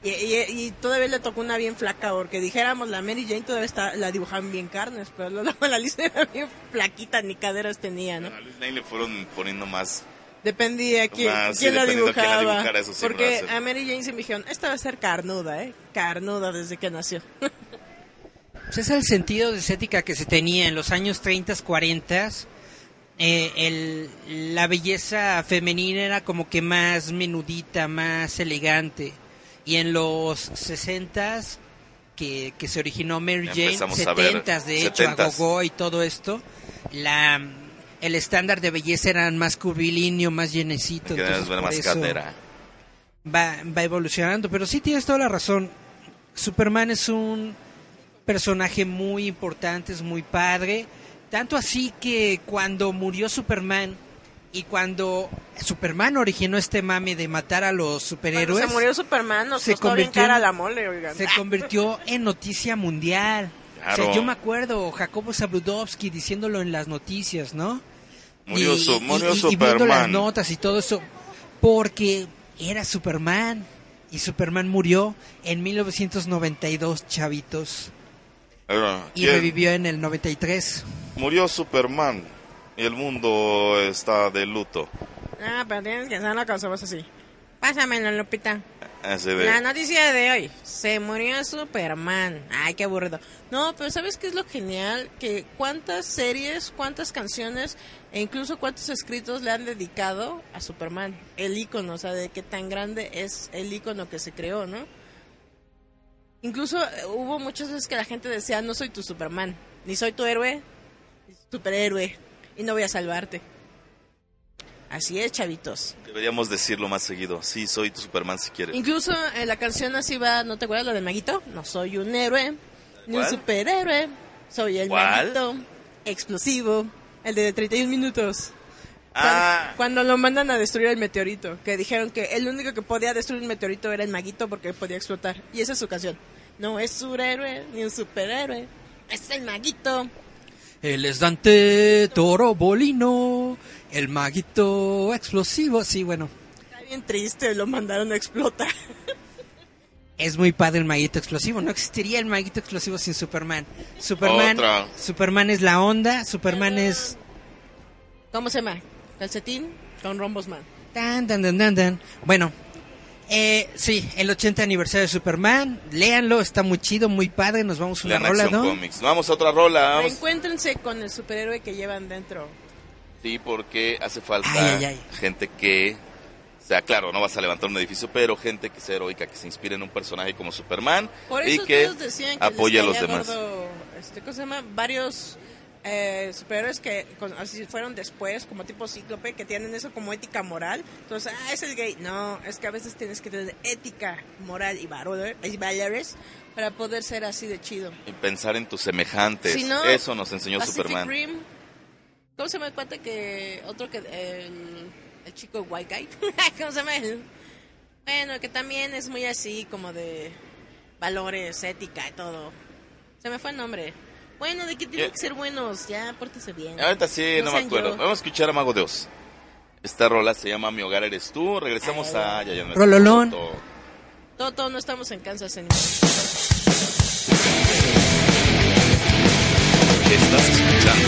Y, todavía le tocó una bien flaca, porque dijéramos la Mary Jane todavía está, la dibujaban bien carnes, pero la, la Liz era bien flaquita, ni caderas tenía, ¿no? A Liz Lane le fueron poniendo más Dependía quién, quién la dibujaba. porque a Mary Jane se me dijeron, esta va a ser carnuda, ¿eh? Carnuda desde que nació. pues es el sentido de estética que se tenía en los años 30, 40. Eh, el, la belleza femenina era como que más menudita, más elegante. Y en los 60 que, que se originó Mary Jane, 70 de hecho, a Gogo y todo esto, la el estándar de belleza era más curvilíneo, más llenecito. Va, va evolucionando, pero sí tienes toda la razón. Superman es un personaje muy importante, es muy padre. Tanto así que cuando murió Superman y cuando Superman originó este mame de matar a los superhéroes. se murió Superman, nos se convirtió, la mole, Se convirtió en noticia mundial. yo me acuerdo Jacobo Zabludovsky diciéndolo en las noticias, ¿no? Murió, y, murió y, viendo las notas y todo eso, porque era Superman. Y Superman murió en 1992, chavitos. Y revivió en el 93. Murió Superman y el mundo está de luto. Ah, pero tienes que hacer la cosa, vas así. Pásamelo, Lupita. La noticia de hoy, se murió Superman. Ay, qué aburrido. No, pero ¿sabes qué es lo genial? Que cuántas series, cuántas canciones e incluso cuántos escritos le han dedicado a Superman. El icono, o sea, de qué tan grande es el icono que se creó, ¿no? Incluso eh, hubo muchas veces que la gente decía, no soy tu Superman, ni soy tu héroe, ni superhéroe, y no voy a salvarte. Así es, chavitos. Deberíamos decirlo más seguido. Sí, soy tu Superman si quieres. Incluso en la canción así va, ¿no te acuerdas lo de Maguito? No soy un héroe, ni un superhéroe. Soy el Maguito explosivo, el de 31 minutos. Ah. Cuando, lo mandan a destruir el meteorito, que dijeron que el único que podía destruir el meteorito era el maguito porque podía explotar. Y esa es su canción. No es un héroe ni un superhéroe, es el maguito. Él es Dante Toro Bolino, el maguito explosivo, sí, bueno. Está bien triste, lo mandaron a explotar. Es muy padre el maguito explosivo, no existiría el maguito explosivo sin Superman. Superman, Superman es la onda, Superman es... ¿Cómo se llama? Calcetín con rombosman. Tan, tan, tan, tan, Bueno, eh, sí, el 80 aniversario de Superman, léanlo, está muy chido, muy padre, nos vamos a una rola, ¿no? Vamos a otra rola. Encuéntrense con el superhéroe que llevan dentro. Sí, porque hace falta gente que o sea, claro, no vas a levantar un edificio, pero gente que sea heroica, que se inspire en un personaje como Superman y que, apoye a los demás. este, ¿Cómo se llama? Varios eh, superhéroes que así fueron después, como tipo cíclope, que tienen eso como ética moral. Entonces, ah, es el gay. No, es que a veces tienes que tener ética moral y valores para poder ser así de chido. Y pensar en tus semejantes. eso nos enseñó Superman. ¿Cómo se el cuate que. Otro que. El, el chico white guy? ¿Cómo se llama Bueno, que también es muy así, como de. Valores, ética y todo. Se me fue el nombre. Bueno, de que tienen que ser buenos, ya, pórtese bien. Ahorita sí, no, me acuerdo. Vamos a escuchar a Mago Dios. Esta rola se llama Mi hogar eres tú. Regresamos a. Ya, ya Rololón. Toto. Toto, no estamos en Kansas anymore. Estás escuchando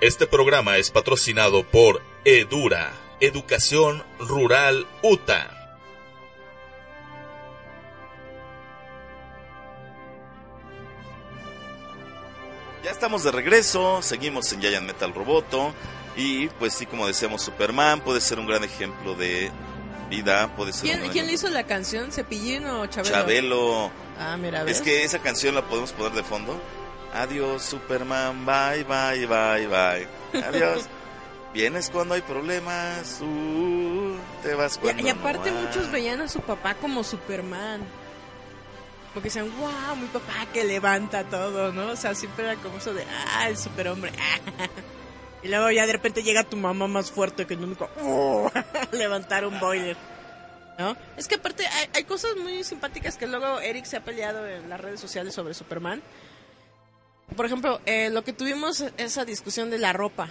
Este programa es patrocinado por Edura, Educación Rural UTA. Ya estamos de regreso, seguimos en Giant Metal Roboto y pues sí, como decíamos, Superman puede ser un gran ejemplo de vida, puede ser ¿Quién, ¿quién hizo la canción? ¿Cepillín o Chabelo? Chabelo. Ah, mira, Es que esa canción la podemos poner de fondo. Adiós, Superman, bye, bye, bye, bye. Adiós. Vienes cuando hay problemas, uh, te vas cuando Y, y aparte muchos veían a su papá como Superman. Porque decían, wow, mi papá que levanta todo, ¿no? O sea, siempre era como eso de, ah, el superhombre. y luego ya de repente llega tu mamá más fuerte que nunca, uh, levantar un boiler. ¿No? Es que aparte hay, hay cosas muy simpáticas que luego Eric se ha peleado en las redes sociales sobre Superman. Por ejemplo, eh, lo que tuvimos esa discusión de la ropa.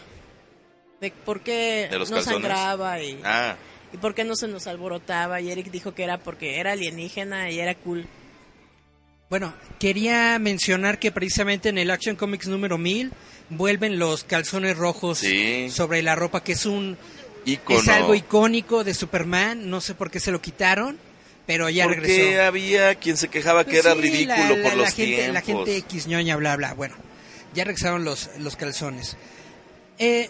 De por qué ¿De los no calzones? sangraba y, Ah, y por qué no se nos alborotaba. Y Eric dijo que era porque era alienígena y era cool. Bueno, quería mencionar que precisamente en el Action Comics número 1000 vuelven los calzones rojos Sí. sobre la ropa, que es un es algo icónico de Superman, no sé por qué se lo quitaron, pero ya Porque regresó. había quien se quejaba que Pues era ridículo la- la- por la los gente, tiempos. La gente X ñoña, bla, bla. Bueno, ya regresaron los, los calzones. Eh,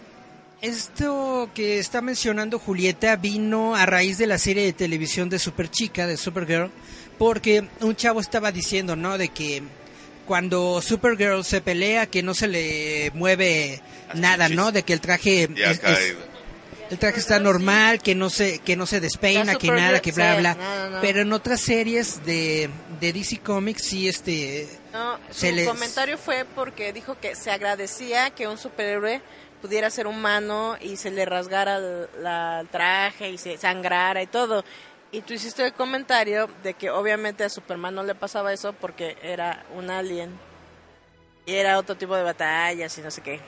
esto que está mencionando Julieta vino a raíz de la serie de televisión de Superchica, de Supergirl, porque un chavo estaba diciendo, ¿no? De que cuando Supergirl se pelea, que no se le mueve nada. ¿no? De que el traje es- es- el traje está normal, que no se que no se despeina, que nada, que bla sí, bla. no, no, no. Pero en otras series de, de DC Comics sí este No, su Se les- comentario fue porque dijo que se agradecía que un superhéroe pudiera ser humano y se le rasgara el, la- el traje y se sangrara y todo. Y tú hiciste el comentario de que obviamente a Superman no le pasaba eso porque era un alien. Y era otro tipo de batallas y no sé qué.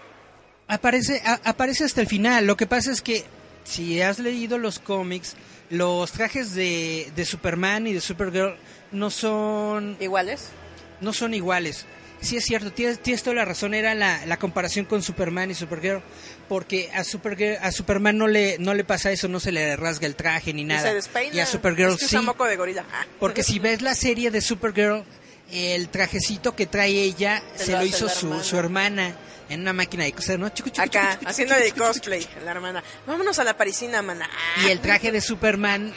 aparece a- aparece hasta el final. Lo que pasa es que si has leído los cómics, los trajes de, de Superman y de Supergirl no son ¿Iguales? no son iguales. Sí es cierto, tienes, tienes toda la razón, era la, la comparación con Superman y Supergirl, porque a Supergirl, a Superman no le no le pasa eso, no se le rasga el traje ni Y nada. se despeina. Y a Supergirl es que sí. moco de gorila. Ah. Porque si ves la serie de Supergirl, el trajecito que trae ella Se se lo hizo su, hermana. su hermana en una máquina de coser, ¿no? Chucu, chucu, Acá, chucu, haciendo de cosplay, la hermana. Vámonos a la parisina, mana. Ah. Y el traje de Superman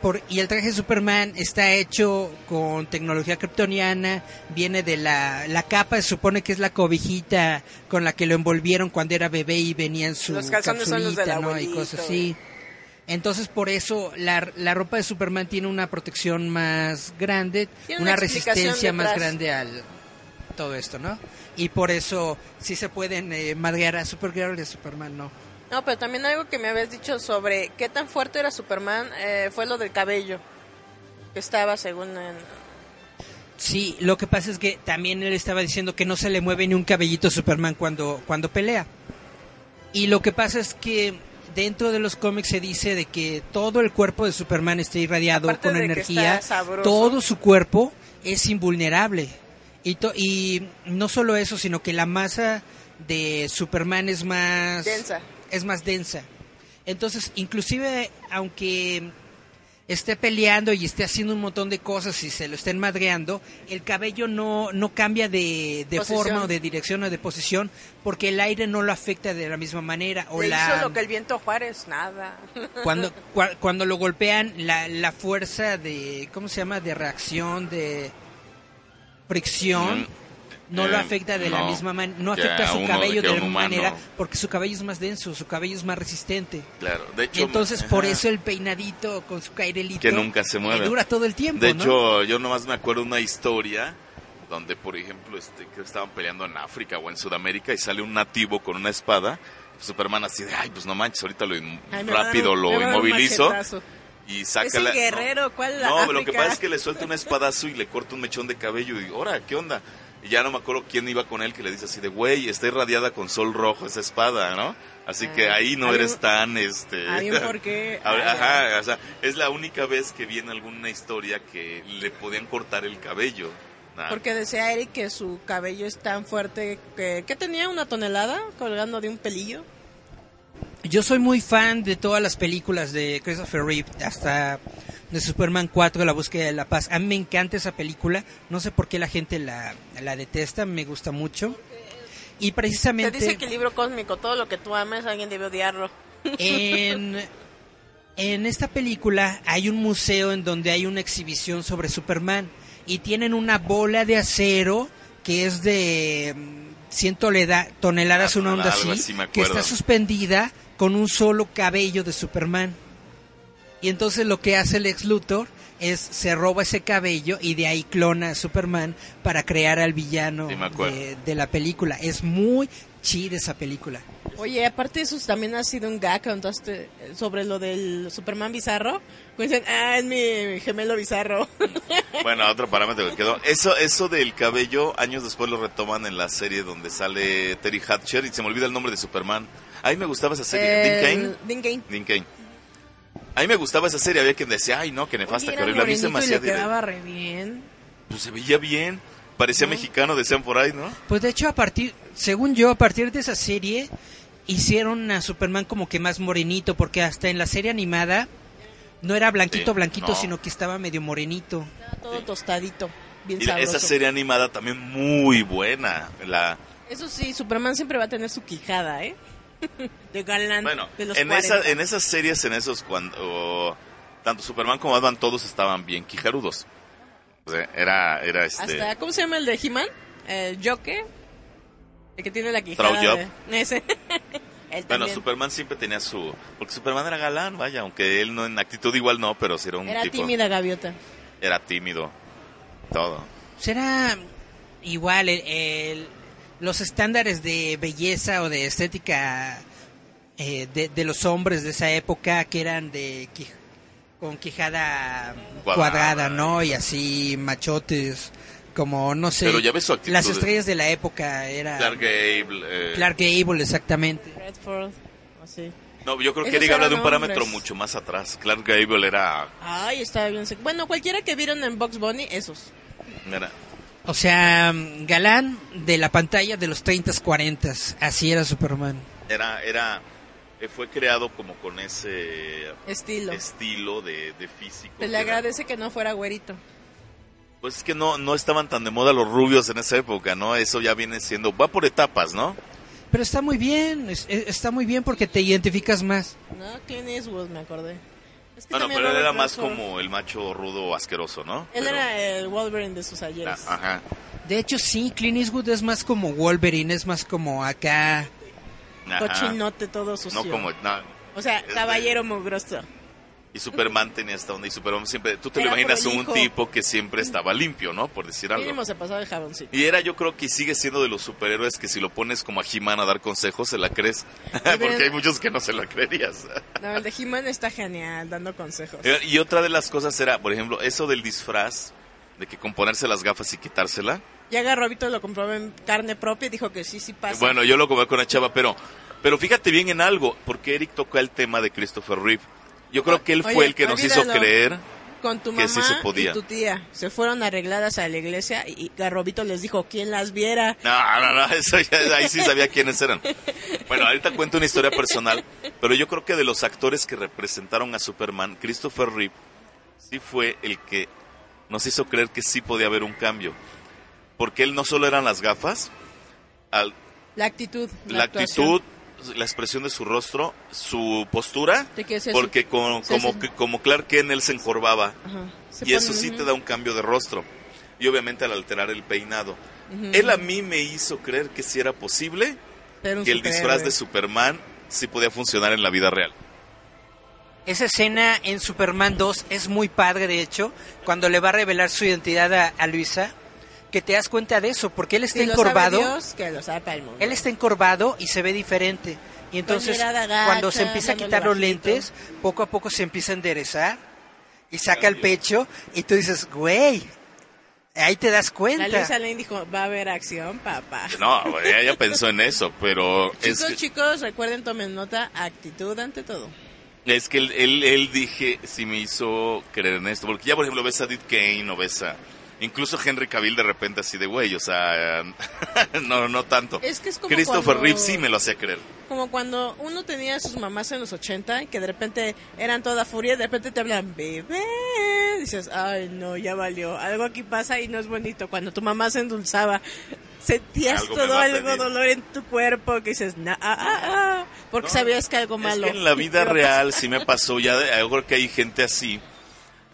por, y el traje de Superman está hecho con tecnología kryptoniana, viene de la, la capa, se supone que es la cobijita con la que lo envolvieron cuando era bebé y venía en su Los calzones son los del capsulita, ¿no? y abuelito, cosas así. Entonces por eso la, la ropa de Superman tiene una protección más grande, Tiene una, una resistencia más grande al todo esto, ¿no? Y por eso sí se pueden eh, madrear a Supergirl y a Superman no. No, pero también algo que me habías dicho sobre qué tan fuerte era Superman eh, fue lo del cabello. Que estaba según en... Sí, lo que pasa es que también él estaba diciendo que no se le mueve ni un cabellito a Superman cuando, cuando pelea. Y lo que pasa es que dentro de los cómics se dice de que todo el cuerpo de Superman está irradiado Aparte con energía, todo su cuerpo es invulnerable. Y, to- y no solo eso, sino que la masa de Superman es más Densa. es más densa. Entonces, inclusive aunque esté peleando y esté haciendo un montón de cosas y se lo estén madreando, el cabello no, no cambia de, de forma o de dirección o de posición porque el aire no lo afecta de la misma manera. O Le la, hizo lo que el viento Juárez, nada. cuando, cua- cuando lo golpean, la, la fuerza de, ¿cómo se llama? De reacción, de fricción. Mm, No lo eh, afecta de la misma manera, no afecta a su cabello de la misma humano. manera porque su cabello es más denso, su cabello es más resistente. Claro, de hecho. Y entonces por ajá. eso el peinadito con su cairelito Que nunca se mueve. que dura todo el tiempo, De ¿no? hecho, yo nomás me acuerdo una historia donde, por ejemplo, este, que estaban peleando en África o en Sudamérica y sale un nativo con una espada. Superman así de, ay, pues no manches, ahorita lo Ay, rápido lo inmovilizo. Y saca Es un la... guerrero, no, ¿cuál la No, lo que pasa es que le suelta un espadazo y le corta un mechón de cabello y, ahora, ¿qué onda? Y ya no me acuerdo quién iba con él que le dice así de, güey, está irradiada con sol rojo esa espada, ¿no? Así que ah, ahí no eres tan, este... Hay un porqué. Ajá, o sea, es la única vez que vi en alguna historia que le podían cortar el cabello. Porque decía Eric que su cabello es tan fuerte que, que tenía una tonelada colgando de un pelillo. Yo soy muy fan de todas las películas de Christopher Reeve, hasta de Superman 4, La búsqueda de la paz. A mí me encanta esa película, no sé por qué la gente la, la detesta, me gusta mucho. Y precisamente... Te dice libro cósmico, todo lo que tú ames, alguien debe odiarlo. En, en esta película hay un museo en donde hay una exhibición sobre Superman y tienen una bola de acero que es de 100 mm, toneladas, una onda así, que está suspendida con un solo cabello de Superman. Y entonces lo que hace el ex Luthor es se roba ese cabello y de ahí clona a Superman para crear al villano de, la película. Es muy chida esa película. Oye, aparte de eso también ha sido un gag entonces, sobre lo del Superman bizarro. Pues dicen, ah, es mi gemelo bizarro. Bueno, otro parámetro que quedó. Eso, eso del cabello, años después lo retoman en la serie donde sale Terry Hatcher y se me olvida el nombre de Superman. A mí me gustaba esa serie. Kane? Dean Kane. Dean Kane. A mí me gustaba esa serie. Había quien decía, ay, no, que nefasta, que horrible. A mí se me hacía. quedaba re bien. Pues se veía bien. Parecía mexicano, decían por ahí, ¿no? Pues de hecho, a partir, según yo, a partir de esa serie, hicieron a Superman como que más morenito, porque hasta en la serie animada no era blanquito, blanquito, sino que estaba medio morenito. Estaba todo tostadito, bien y Esa serie animada también muy buena. La... Eso sí, Superman siempre va a tener su quijada, ¿eh? de galán bueno, de los en, esa, en esas series, en esos cuando tanto Superman como Batman todos estaban bien quijarudos. era, era este... Hasta, ¿cómo se llama el de He-Man? El Joker. El que tiene la quijada. De... Ese. bueno, Superman siempre tenía su... Porque Superman era galán, vaya, aunque él no en actitud igual no, pero sí era un Era tímida gaviota. Era tímido. Todo. Será igual el los estándares de belleza o de estética eh, de, los hombres de esa época que eran de con quijada cuadrada, ¿no? Y así machotes, como no sé. las estrellas de la época era Clark Gable. Eh. Clark Gable, exactamente. Redford, así. No, yo creo que Eric habla de un parámetro mucho más atrás. Clark Gable era. Ay, estaba bien. Bueno, cualquiera que vieron en Box Bunny, esos. Mira, o sea, galán de la pantalla de los 30 40 así era Superman. Era era eh, fue creado como con ese estilo estilo de, físico. Se le agradece que no fuera güerito. Pues es que no no estaban tan de moda los rubios en esa época, ¿no? Eso ya viene siendo va por etapas, ¿no? Pero está muy bien, está muy bien porque te identificas más. No, Clint Eastwood, me acordé. Bueno, pero él era más como el macho rudo asqueroso, ¿no? Él era el Wolverine de sus ayeres. Ah, ajá. De hecho, sí, Clint Eastwood es más como Wolverine, es más como acá... Cochinote todo sucio. No como... o sea, caballero mugroso. Y Superman tenía hasta donde y Superman siempre, tú te lo imaginas un tipo que siempre estaba limpio, ¿no? Por decir algo. se pasaba de jaboncito. Y era, yo creo que sigue siendo de los superhéroes que si lo pones como a He-Man a dar consejos, se la crees. Porque hay muchos que no se la creerías. no, el de He-Man está genial, dando consejos. Y otra de las cosas era, por ejemplo, eso del disfraz, de que con ponerse las gafas y quitársela. Ya Garrobito lo comprobó en carne propia y dijo que sí, sí pasa. Bueno, yo lo compré con la chava, pero, pero fíjate bien en algo, porque Eric tocó el tema de Christopher Reeve yo creo que él fue el que nos hizo creer con tu mamá que sí se podía. y tu tía se fueron arregladas a la iglesia y Garrobito les dijo quién las viera. No, no, no, eso ya, ahí sí sabía quiénes eran. Bueno, ahorita cuento una historia personal, pero yo creo que de los actores que representaron a Superman, Christopher Reeve sí fue el que nos hizo creer que sí podía haber un cambio. Porque él no solo eran las gafas, al, la actitud, la, actitud, la expresión de su rostro, su postura, porque como, como, como Clark Kent él se encorvaba. Y eso sí te da un cambio de rostro. Y obviamente al alterar el peinado. Él a mí me hizo creer que sí era posible que el disfraz de Superman sí podía funcionar en la vida real. Esa escena en Superman 2 es muy padre, de hecho, cuando le va a revelar su identidad a Luisa que te das cuenta de eso, porque él está encorvado. él está encorvado y se ve diferente. Y entonces, cuando se empieza a quitar los lentes, poco a poco se empieza a enderezar y saca el pecho y tú dices, güey, Ahí te das cuenta. La Lisa Lane dijo, va a haber acción, papá. No, ella pensó en eso, pero... Chicos, chicos, recuerden, tomen nota, actitud ante todo. Es que él, él, él dije, si me hizo creer en esto, porque ya, por ejemplo, ves a Dick Kane o ves a Incluso Henry Cavill de repente así de güey, o sea, no, no tanto. Es que es como Christopher Reeve sí me lo hacía creer. Como cuando uno tenía a sus mamás en los 80, que de repente eran toda furia, de repente te hablan, bebé. Dices, ay, no, ya valió. Algo aquí pasa y no es bonito. Cuando tu mamá se endulzaba, sentías todo algo dolor en tu cuerpo que dices, ah, ah, ah", porque sabías que algo malo. Es que en la vida real sí me pasó, ya de, creo que hay gente así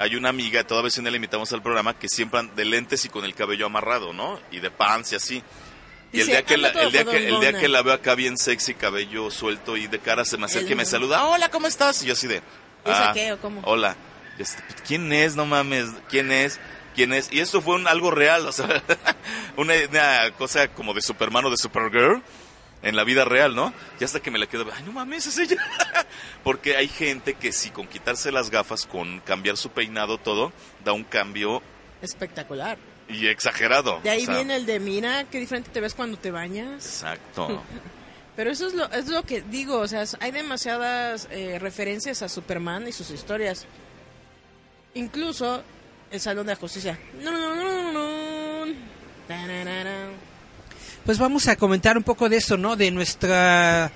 hay una amiga, toda vez en le invitamos al programa, que siempre de lentes y con el cabello amarrado, ¿no? Y de pants y así. Y, el, día que la, el, día que, el día que la veo acá bien sexy, cabello suelto y de cara, se me acerca y me saluda, hola, ¿cómo estás? Y yo así de, ah, qué, o cómo? hola. ¿Quién es? No mames, ¿quién es? ¿Quién es? Y esto fue un, algo real, o sea, una, una cosa como de Superman o de Supergirl en la vida real, ¿no? Y hasta que me la quedo, ay, no mames, es ella. Porque hay gente que si con quitarse las gafas, con cambiar su peinado, todo, da un cambio espectacular. Y exagerado. De ahí viene el de, mira, qué diferente te ves cuando te bañas. Exacto. Pero eso es lo, es lo que digo, o sea, hay demasiadas eh, referencias a Superman y sus historias. Incluso el Salón de la Justicia. No, no, no, no, no pues vamos a comentar un poco de eso, ¿no? De nuestra...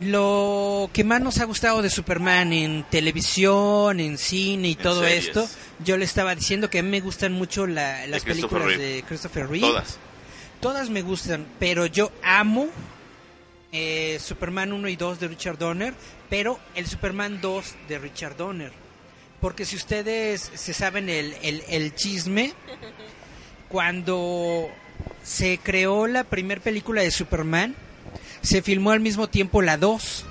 Lo que más nos ha gustado de Superman en televisión, en cine y todo esto, yo le estaba diciendo que a mí me gustan mucho las películas de Christopher Reeve. Todas. Todas me gustan, pero yo amo eh, Superman 1 y 2 de Richard Donner, pero el Superman 2 de Richard Donner. Porque si ustedes se saben el, el, el chisme, cuando se creó la primera película de Superman, se filmó al mismo tiempo la 2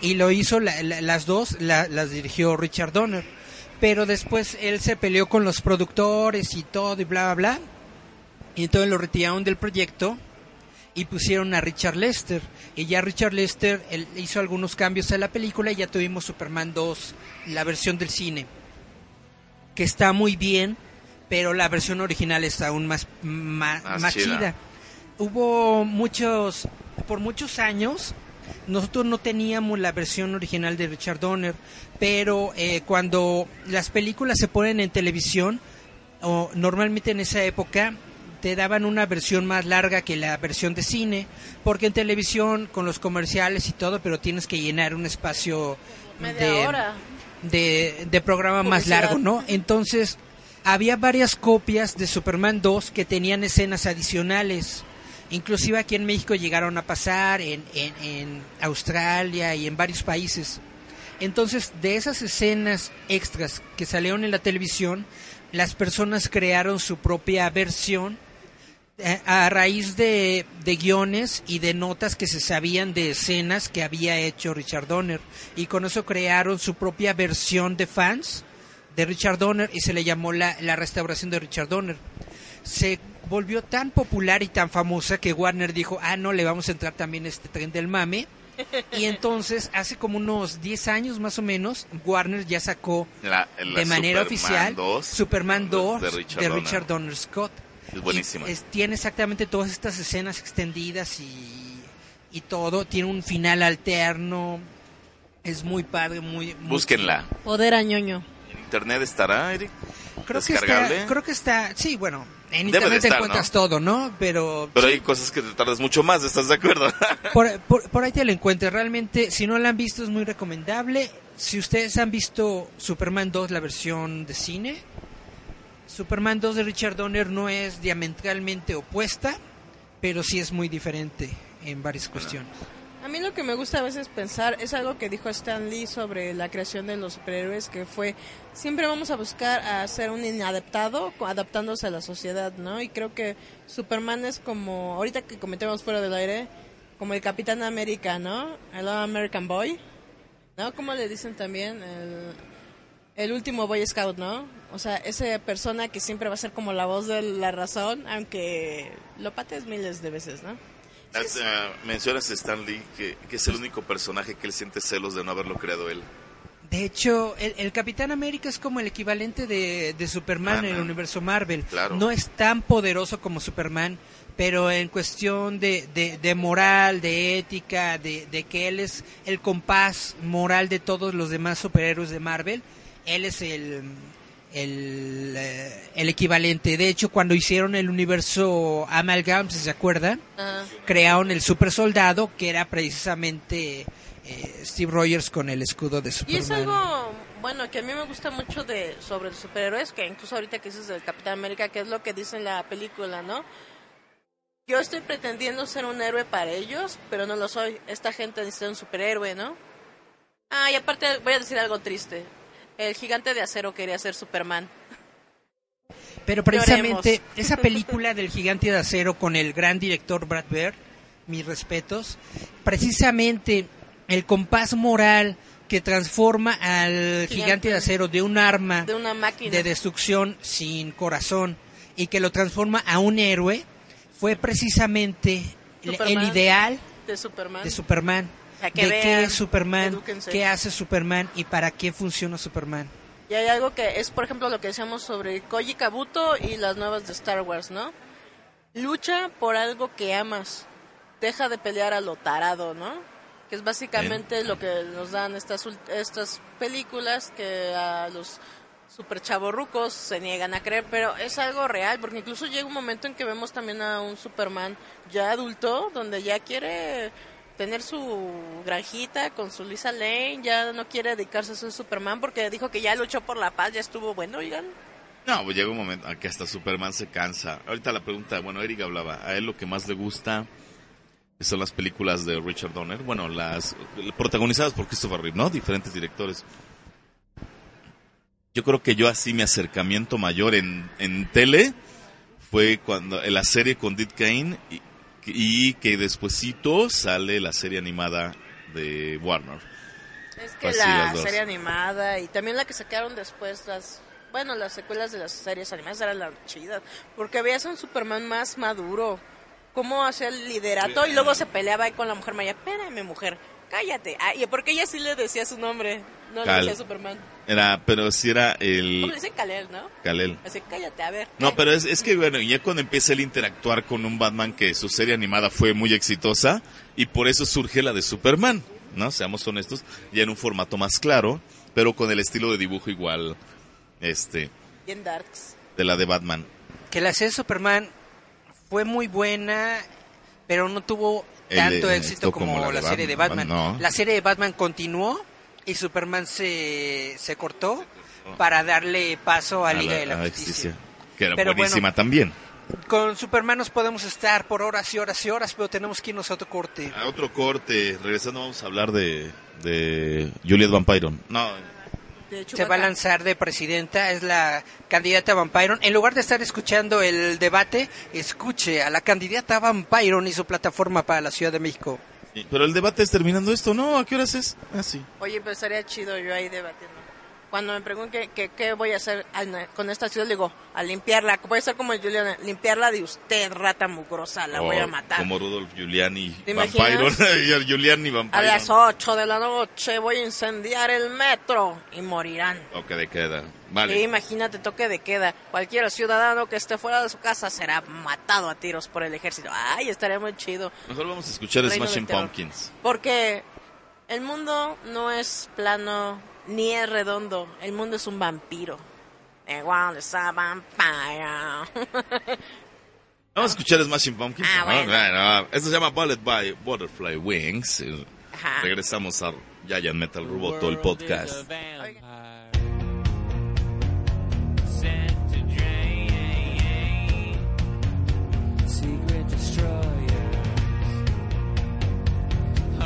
y lo hizo las dos, las dirigió Richard Donner. Pero después él se peleó con los productores y todo y bla, bla, bla. Y entonces lo retiraron del proyecto y pusieron a Richard Lester. Y ya Richard Lester él hizo algunos cambios a la película y ya tuvimos Superman 2, la versión del cine. Que está muy bien, pero la versión original está aún más, más, chida. Hubo muchos, por muchos años, nosotros no teníamos la versión original de Richard Donner, pero eh, cuando las películas se ponen en televisión, o normalmente en esa época, te daban una versión más larga que la versión de cine, porque en televisión con los comerciales y todo, pero tienes que llenar un espacio de, de, programa más largo, ¿no? Entonces había varias copias de Superman 2 que tenían escenas adicionales. Inclusive aquí en México llegaron a pasar, en, Australia y en varios países. Entonces, de esas escenas extras que salieron en la televisión, las personas crearon su propia versión eh, a raíz de, guiones y de notas que se sabían de escenas que había hecho Richard Donner. Y con eso crearon su propia versión de fans de Richard Donner y se le llamó la, la restauración de Richard Donner. Se volvió tan popular y tan famosa que Warner dijo, ah, no, le vamos a entrar también este tren del mame. Y entonces, hace como unos 10 años más o menos, Warner ya sacó de manera oficial Superman 2 de Richard, Donner. Scott. Es buenísimo. tiene exactamente todas estas escenas extendidas y, y todo. Tiene un final alterno. Es muy padre, muy... Búsquenla. Poder añoño internet estará, Eric? Creo que está, creo que está, sí, bueno, en internet encuentras todo, ¿no? Pero Pero hay cosas que te tardas mucho más, ¿estás de acuerdo? por, ahí te lo encuentras. Realmente, si no la han visto, es muy recomendable. Si ustedes han visto Superman 2, la versión de cine, Superman 2 de Richard Donner no es diametralmente opuesta, pero sí es muy diferente en varias cuestiones. A mí lo que me gusta a veces pensar es algo que dijo Stan Lee sobre la creación de los superhéroes, que fue siempre vamos a buscar a ser un inadaptado adaptándose a la sociedad, ¿no? Y creo que Superman es como, ahorita que cometemos fuera del aire, como el Capitán América, ¿no? El American Boy, ¿no? Como le dicen también, el, el último Boy Scout, ¿no? O sea, esa persona que siempre va a ser como la voz de la razón, aunque lo pates miles de veces, ¿no? Uh, mencionas a Stan Lee, que, es el único personaje que él siente celos de no haberlo creado él. De hecho, el, Capitán América es como el equivalente de, Superman en el universo Marvel. No es tan poderoso como Superman, pero en cuestión de, de, moral, de ética, de, de, que él es el compás moral de todos los demás superhéroes de Marvel, él es el, el, eh, el equivalente. De hecho, cuando hicieron el universo Amalgam, si se acuerdan, crearon el super soldado, que era precisamente eh, Steve Rogers con el escudo de Superman. Y es algo, bueno, que a mí me gusta mucho de sobre los superhéroes, que incluso ahorita que dices del Capitán América, que es lo que dice en la película, ¿no? Yo estoy pretendiendo ser un héroe para ellos, pero no lo soy. Esta gente necesita un superhéroe, ¿no? Ah, y aparte voy a decir algo triste. El gigante de acero quería ser Superman. Pero precisamente esa película del gigante de acero con el gran director Brad Bird, mis respetos, precisamente el compás moral que transforma al gigante, de acero de un arma de, una máquina. de destrucción sin corazón y que lo transforma a un héroe fue precisamente el ideal de Superman. De, Superman. De qué es Superman, qué hace Superman y para qué funciona Superman. Y hay algo que es, por ejemplo, lo que decíamos sobre Koji Kabuto y las nuevas de Star Wars, ¿no? Lucha por algo que amas. Deja de pelear a lo tarado, ¿no? que es básicamente lo que nos dan estas, estas películas que a los super chavorrucos se niegan a creer, pero es algo real, porque incluso llega un momento en que vemos también a un Superman ya adulto, donde ya quiere tener su granjita con su Lisa Lane, ya no quiere dedicarse a ser Superman porque dijo que ya luchó por la paz, ya estuvo bueno, oigan. No, pues llega un momento en que hasta Superman se cansa. Ahorita la pregunta, bueno, Eric hablaba, a él lo que más le gusta son las películas de Richard Donner, bueno, las protagonizadas por Christopher Reeve, ¿no? Diferentes directores. Yo creo que yo así mi acercamiento mayor en, en tele fue cuando en la serie con Dick Kane y, que despuesito sale la serie animada de Warner. Es que la serie animada y también la que sacaron después las bueno, las secuelas de las series animadas eran las chidas, porque veías un Superman más maduro cómo hacía el liderato y luego se peleaba ahí con la mujer Maya. Espérame, mujer, cállate. Ah, y porque ella sí le decía su nombre, no le decía Superman. Era, pero sí era el... ¿Cómo le dice Kalel, no? Kalel. Así, cállate, a ver. No, pero es, es que, bueno, ya cuando empieza el interactuar con un Batman que su serie animada fue muy exitosa y por eso surge la de Superman, ¿no? Seamos honestos, ya en un formato más claro, pero con el estilo de dibujo igual, este... Bien darks. De la de Batman. Que la serie de Superman fue muy buena, pero no tuvo tanto éxito como, la, serie de Batman. La serie de Batman continuó y Superman se, se cortó para darle paso a, Liga de la, Justicia. Que era buenísima también. Con Superman nos podemos estar por horas y horas y horas, pero tenemos que irnos a otro corte. A otro corte. Regresando vamos a hablar de, de Juliet Van No, se va a lanzar de presidenta, es la candidata Van Pyron. En lugar de estar escuchando el debate, escuche a la candidata Van Pyron y su plataforma para la Ciudad de México. pero el debate es terminando esto, ¿no? ¿A qué horas es? Ah, sí. Oye, pues estaría chido yo ahí debatiendo cuando me pregunten qué voy a hacer con esta ciudad, digo, a limpiarla. Voy a ser como Juliana, limpiarla de usted, rata mugrosa, la voy a matar. Como Rudolf Giuliani, Vampiro. Giuliani Vampiro. A las 8 de la noche voy a incendiar el metro y morirán. Toque de queda. Vale. imagínate, toque de queda. Cualquier ciudadano que esté fuera de su casa será matado a tiros por el ejército. Ay, estaría muy chido. Mejor vamos a escuchar Smashing Pumpkins. Porque el mundo no es plano ni es redondo. El mundo es un vampiro. Igual es a vampire. Vamos a escuchar Smashing Pumpkins. Ah, bueno. Esto se llama Bullet by Butterfly Wings. Regresamos a Giant Metal Roboto, el podcast.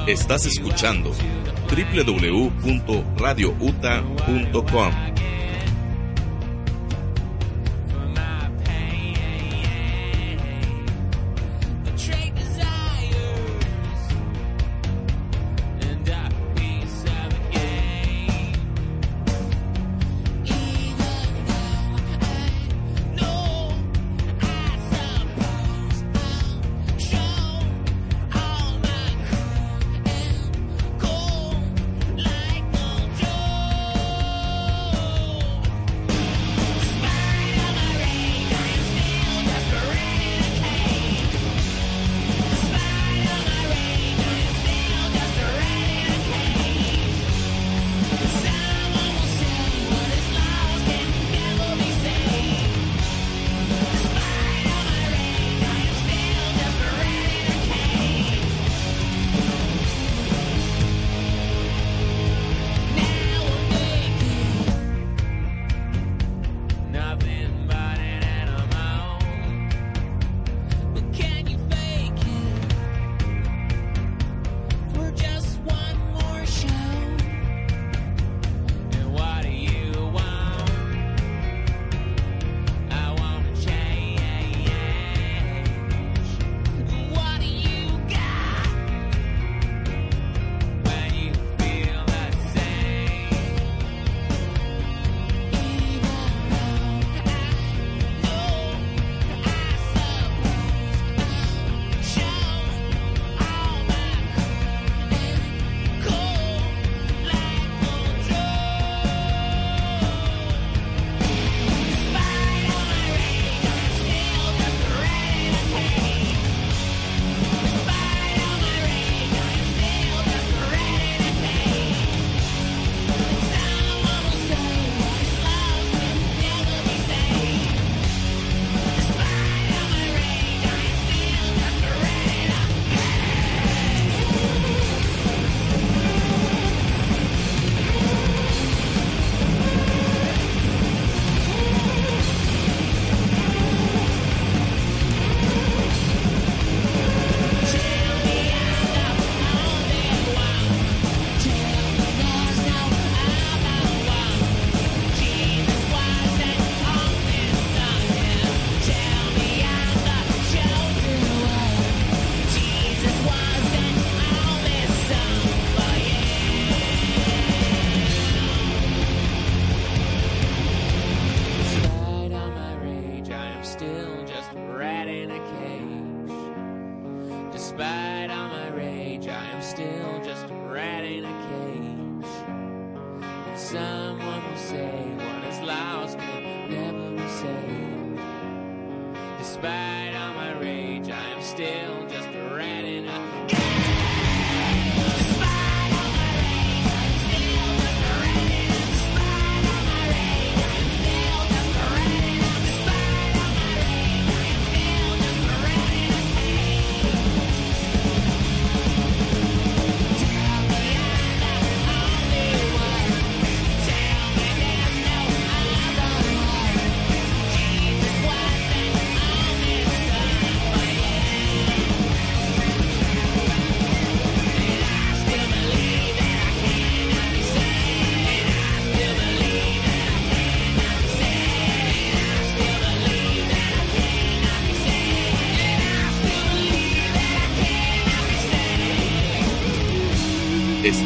Estás escuchando www.radiouta.com.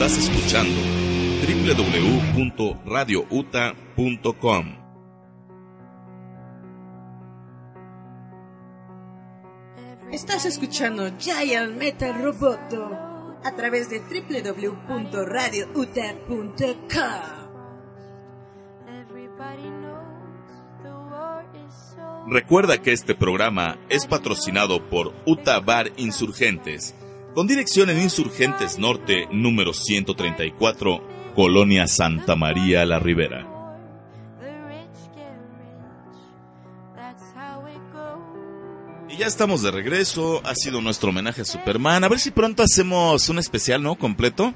Estás escuchando www.radiouta.com. Estás escuchando Giant Metal Roboto a través de www.radiouta.com. Recuerda que este programa es patrocinado por Uta Bar Insurgentes con dirección en Insurgentes Norte, número 134, Colonia Santa María La Ribera. Y ya estamos de regreso, ha sido nuestro homenaje a Superman. A ver si pronto hacemos un especial, ¿no? Completo.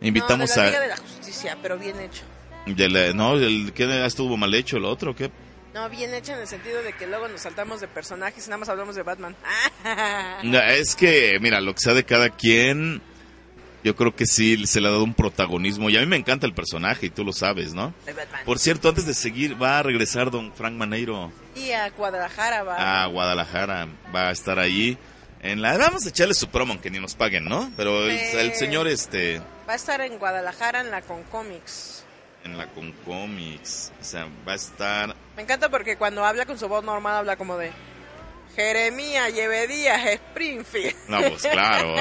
Invitamos no, de la Liga de la Justicia, pero bien hecho. no, el que estuvo mal hecho, el otro, ¿qué? No, bien hecha en el sentido de que luego nos saltamos de personajes y nada más hablamos de Batman. es que, mira, lo que sea de cada quien, yo creo que sí se le ha dado un protagonismo. Y a mí me encanta el personaje, y tú lo sabes, ¿no? Por cierto, antes de seguir, va a regresar don Frank Maneiro. Y a Guadalajara va. A Guadalajara, va a estar ahí. En la... Vamos a echarle su promo, aunque ni nos paguen, ¿no? Pero el, el señor, este... Va a estar en Guadalajara en la Concomics en la con cómics. O sea, va a estar. Me encanta porque cuando habla con su voz normal habla como de Jeremías Llevedías Springfield. No, pues claro.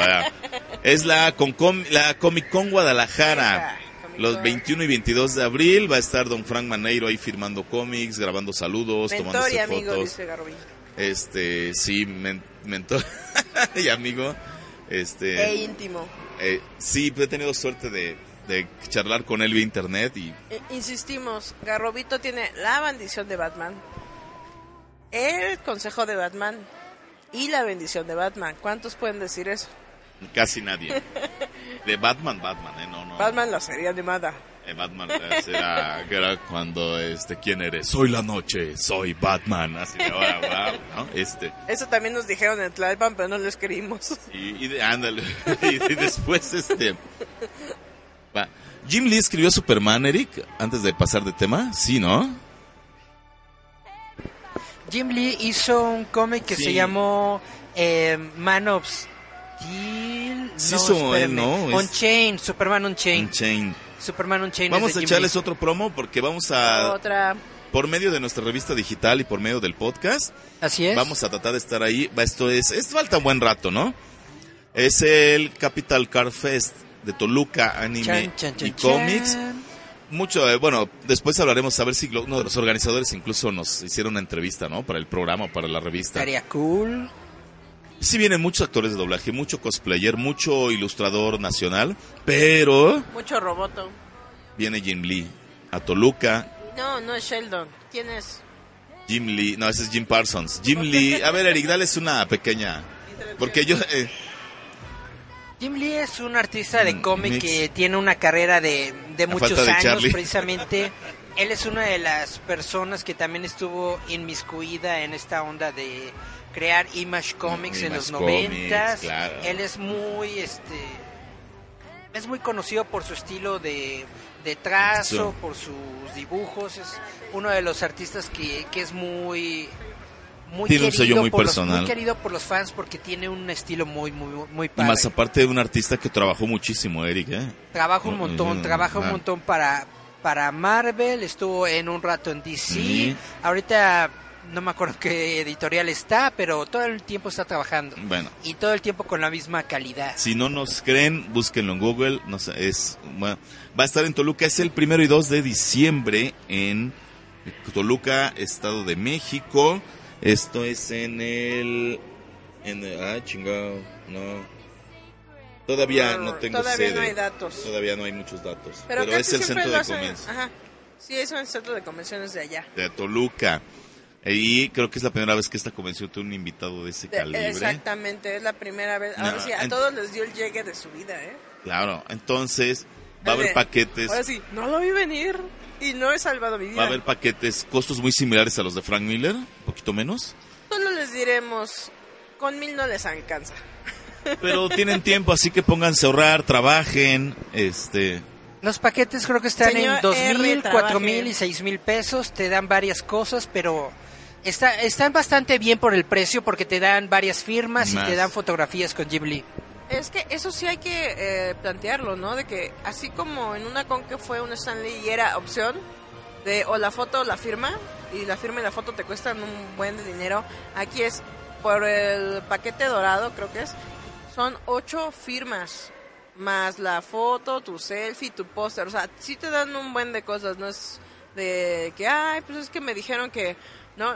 es la, con, la Comic Con Guadalajara. Los 21 y 22 de abril va a estar don Frank Maneiro ahí firmando cómics, grabando saludos, tomando fotos. Este, sí, mentor y amigo. Este, e íntimo. Eh, sí, he tenido suerte de, de charlar con él vía internet y... Eh, insistimos, Garrobito tiene la bendición de Batman, el consejo de Batman y la bendición de Batman. ¿Cuántos pueden decir eso? Casi nadie. De Batman, Batman, ¿eh? No, no. Batman la serie animada. Eh, Batman eh, era, era, cuando, este, ¿quién eres? Soy la noche, soy Batman. Así de ahora, ¿no? Este. Eso también nos dijeron en Tlalpan, pero no lo escribimos. Y, y ándale, y después, este, Jim Lee escribió Superman, Eric, antes de pasar de tema. Sí, ¿no? Jim Lee hizo un cómic que se llamó eh, Man of Steel. Sí, no, no Chain, Superman Unchained. Unchained. Superman Unchained. Vamos a echarles otro promo porque vamos a. Otra. Por medio de nuestra revista digital y por medio del podcast. Así es. Vamos a tratar de estar ahí. Esto es. Esto falta un buen rato, ¿no? Es el Capital Car Fest de Toluca Anime y Comics. Mucho, eh, bueno, después hablaremos a ver si uno de los organizadores incluso nos hicieron una entrevista, ¿no? Para el programa, para la revista. Estaría cool. Sí vienen muchos actores de doblaje, mucho cosplayer, mucho ilustrador nacional, pero... Mucho roboto. Viene Jim Lee a Toluca. No, no es Sheldon. ¿Quién es? Jim Lee, no, ese es Jim Parsons. Jim Lee, a ver Eric, dale una pequeña... Porque yo... Eh, Jim Lee es un artista de mm, cómic que tiene una carrera de, muchos años, precisamente. Él es una de las personas que también estuvo inmiscuida en esta onda de crear Image Comics en los noventas. Él es muy, este, es muy conocido por su estilo de, de trazo, por sus dibujos. Es uno de los artistas que, que es muy muy tiene un sello muy personal. muy querido por los fans porque tiene un estilo muy, muy, muy padre. Y más aparte de un artista que trabajó muchísimo, Eric, ¿eh? Trabaja un montón, trabaja un montón para, para Marvel, estuvo en un rato en DC. Ahorita no me acuerdo qué editorial está, pero todo el tiempo está trabajando. Bueno. Y todo el tiempo con la misma calidad. Si no nos creen, búsquenlo en Google. No sé, es, va a estar en Toluca. Es el primero y 2 de diciembre en Toluca, Estado de México. Esto es en el... En ah, chingado, no. Todavía no, tengo todavía no hay datos. Todavía no hay muchos datos. Pero, es el centro de convenciones. Ajá. Sí, es el centro de convenciones de allá. De Toluca. Y creo que es la primera vez que esta convención tiene un invitado de ese calibre. Exactamente, es la primera vez. Ahora sí, a todos les dio el llegue de su vida, ¿eh? Claro, entonces va a haber paquetes. Ahora sí, no lo vi venir y no he salvado mi vida. Va a haber paquetes, costos muy similares a los de Frank Miller, un poquito menos. Solo les diremos, con mil no les alcanza. Pero tienen tiempo, así que pónganse a ahorrar, trabajen, este... Los paquetes creo que están en dos mil, cuatro mil y seis mil pesos, te dan varias cosas, pero está, están bastante bien por el precio porque te dan varias firmas y te dan fotografías con Ghibli. Es que eso sí hay que eh, plantearlo, ¿no? De que así como en una con que fue un Stanley y era opción de o la foto o la firma, y la firma y la foto te cuestan un buen de dinero, aquí es por el paquete dorado, creo que es, son ocho firmas, más la foto, tu selfie, tu póster. O sea, sí te dan un buen de cosas, no es de que, ay, pues es que me dijeron que, ¿no?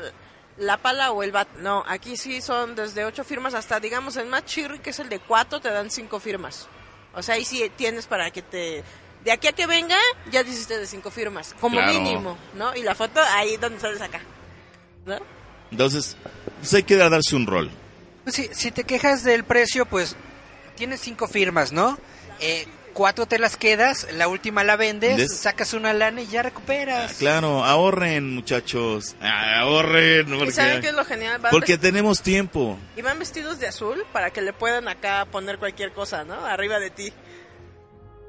La pala o el bat. No, aquí sí son desde ocho firmas hasta, digamos, el más chirri, que es el de cuatro, te dan cinco firmas. O sea, ahí sí tienes para que te... De aquí a que venga, ya hiciste de cinco firmas, como mínimo, ¿no? Y la foto ahí donde sales acá, ¿no? Entonces, pues hay que darse un rol. Pues si, te quejas del precio, pues tienes cinco firmas, ¿no? Eh, cuatro te las quedas, la última la vendes, sacas una lana y ya recuperas. Ah, claro, ahorren, muchachos. Ah, ahorren. Porque, ¿Y saben qué es lo genial? porque tenemos tiempo. Y van vestidos de azul para que le puedan acá poner cualquier cosa, ¿no? Arriba de ti.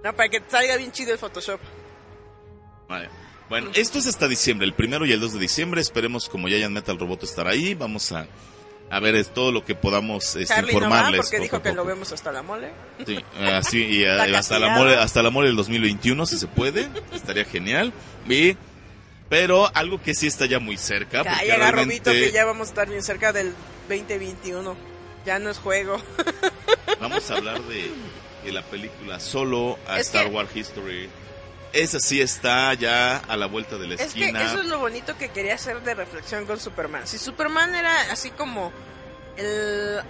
No, para que salga bien chido el Photoshop. Vale. Bueno, esto es hasta diciembre, el primero y el 2 de diciembre. Esperemos, como ya Giant Metal Robot estar ahí, vamos a a ver es todo lo que podamos este, informarles. porque dijo que lo vemos hasta la mole. Sí, así y, hasta la mole, hasta la mole del 2021 si se puede, estaría genial. Y pero algo que sí está ya muy cerca. Calla, realmente... que ya vamos a estar bien cerca del 2021. Ya no es juego. Vamos a hablar de, la película Solo a Star Wars History esa sí está ya a la vuelta de la esquina. Es que eso es lo bonito que quería hacer de reflexión con Superman. Si Superman era así como el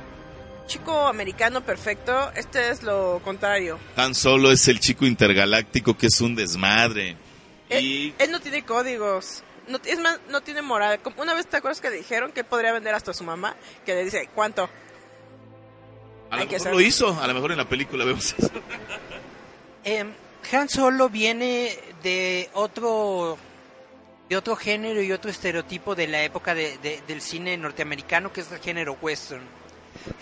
chico americano perfecto, este es lo contrario. Tan solo es el chico intergaláctico que es un desmadre. Él, y... él no tiene códigos. No, es más, no tiene moral. Una vez te acuerdas que le dijeron que podría vender hasta a su mamá, que le dice, ¿cuánto? A lo mejor lo hizo, a lo mejor en la película vemos eso. eh, Han Solo viene de otro de otro género y otro estereotipo de la época de, del cine norteamericano que es el género western.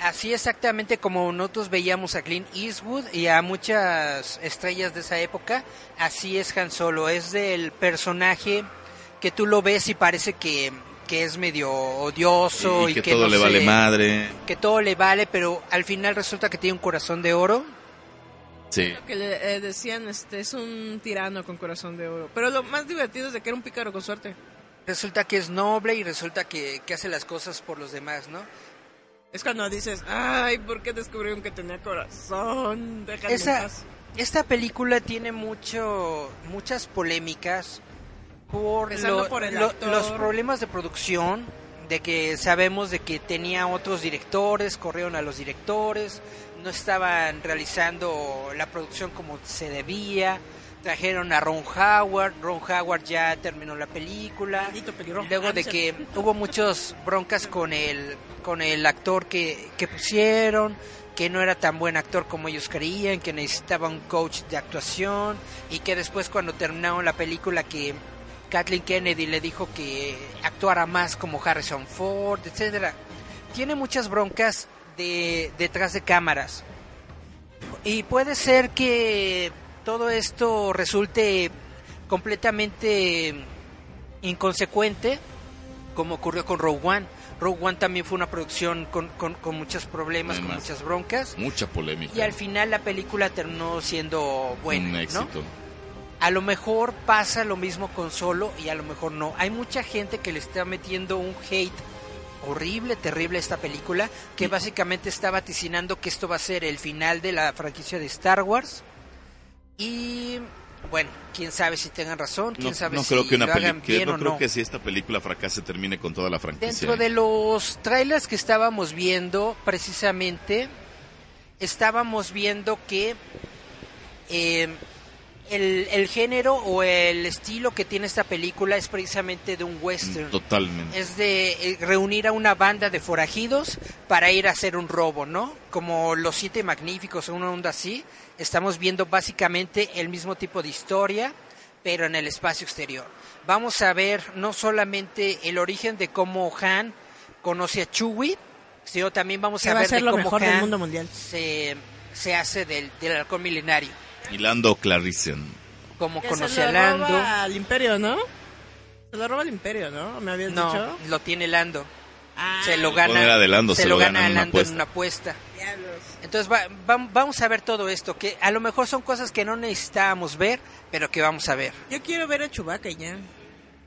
Así exactamente como nosotros veíamos a Clint Eastwood y a muchas estrellas de esa época, así es Han Solo, es del personaje que tú lo ves y parece que, que es medio odioso y, que, todo le vale madre. Que todo le vale, pero al final resulta que tiene un corazón de oro que le eh, decían, este, es un tirano con corazón de oro. Pero lo más divertido es de que era un pícaro con suerte. Resulta que es noble y resulta que, hace las cosas por los demás, ¿no? Es cuando dices, ay, ¿por qué descubrieron que tenía corazón? Esa, esta película tiene mucho, muchas polémicas por, los problemas de producción, de que sabemos de que tenía otros directores, corrieron a los directores, no estaban realizando la producción como se debía. Trajeron a Ron Howard, Ron Howard ya terminó la película. Luego de que hubo muchas broncas con el, con el actor que, que pusieron, que no era tan buen actor como ellos creían, que necesitaba un coach de actuación y que después cuando terminaron la película que Kathleen Kennedy le dijo que actuara más como Harrison Ford, etcétera. Tiene muchas broncas de detrás de cámaras. Y puede ser que todo esto resulte completamente inconsecuente, como ocurrió con Rogue One. Rogue One también fue una producción con, con, muchos problemas, con muchas broncas. Mucha polémica. Y al final la película terminó siendo buena. Un éxito. A lo mejor pasa lo mismo con Solo y a lo mejor no. Hay mucha gente que le está metiendo un hate horrible, terrible esta película, que básicamente está vaticinando que esto va a ser el final de la franquicia de Star Wars. Y bueno, quién sabe si tengan razón, quién sabe si creo que una lo hagan bien no o creo no. que si esta película fracase termine con toda la franquicia. Dentro de los trailers que estábamos viendo, precisamente, estábamos viendo que eh, el, el género o el estilo que tiene esta película es precisamente de un western. Totalmente. Es de eh, reunir a una banda de forajidos para ir a hacer un robo, ¿no? Como Los Siete Magníficos o una onda así. Estamos viendo básicamente el mismo tipo de historia, pero en el espacio exterior. Vamos a ver no solamente el origen de cómo Han conoce a Chewie, sino también vamos a va a ver ser de lo cómo mejor del Han mundo mundial. se, se hace del, del halcón milenario. Y Lando Clarison. Cómo Que conoce se a lo Lando. roba al imperio, ¿no? Se lo roba al imperio, ¿no? ¿Me habías No, dicho? lo tiene Lando. Ah, se lo gana. era de Lando, se, se lo lo gana gana en una Lando en apuesta. una apuesta. diablos. Entonces va- va- vamos a ver todo esto, que a lo mejor son cosas que no necesitábamos ver, pero que vamos a ver. Yo quiero ver a Chewbacca ya.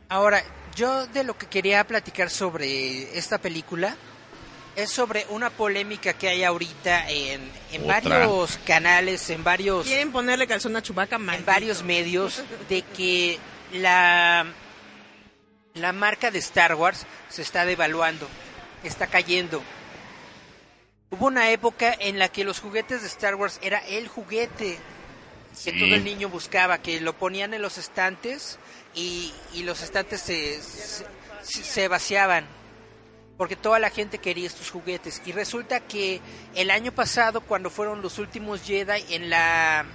Ahora, yo de lo que quería platicar sobre esta película es sobre una polémica que hay ahorita en, en varios canales, en varios, Quieren ponerle calzón a Chewbacca, en varios medios, de que la, la marca de Star Wars se está devaluando, está cayendo. Hubo una época en la que los juguetes de Star Wars era el juguete que Sí. todo el niño buscaba, que lo ponían en los estantes y, y los estantes se, se, se vaciaban, porque toda la gente quería estos juguetes. Y resulta que el año pasado, cuando fueron los últimos Jedi en la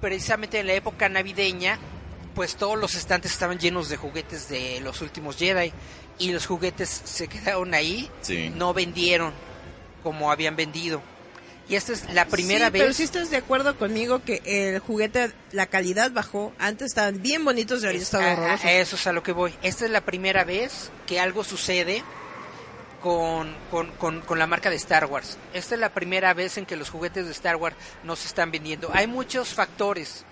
precisamente en la época navideña, pues todos los estantes estaban llenos de juguetes de los últimos Jedi y los juguetes se quedaron ahí, Sí. no vendieron como habían vendido. Y esta es la primera Sí, vez. Pero si estás de acuerdo conmigo que el juguete, la calidad bajó. Antes estaban bien bonitos y ahorita están a, a- horrorosos. a eso es a lo que voy. Esta es la primera vez que algo sucede con, con, con, con la marca de Star Wars. Esta es la primera vez en que los juguetes de Star Wars no se están vendiendo. Hay muchos factores.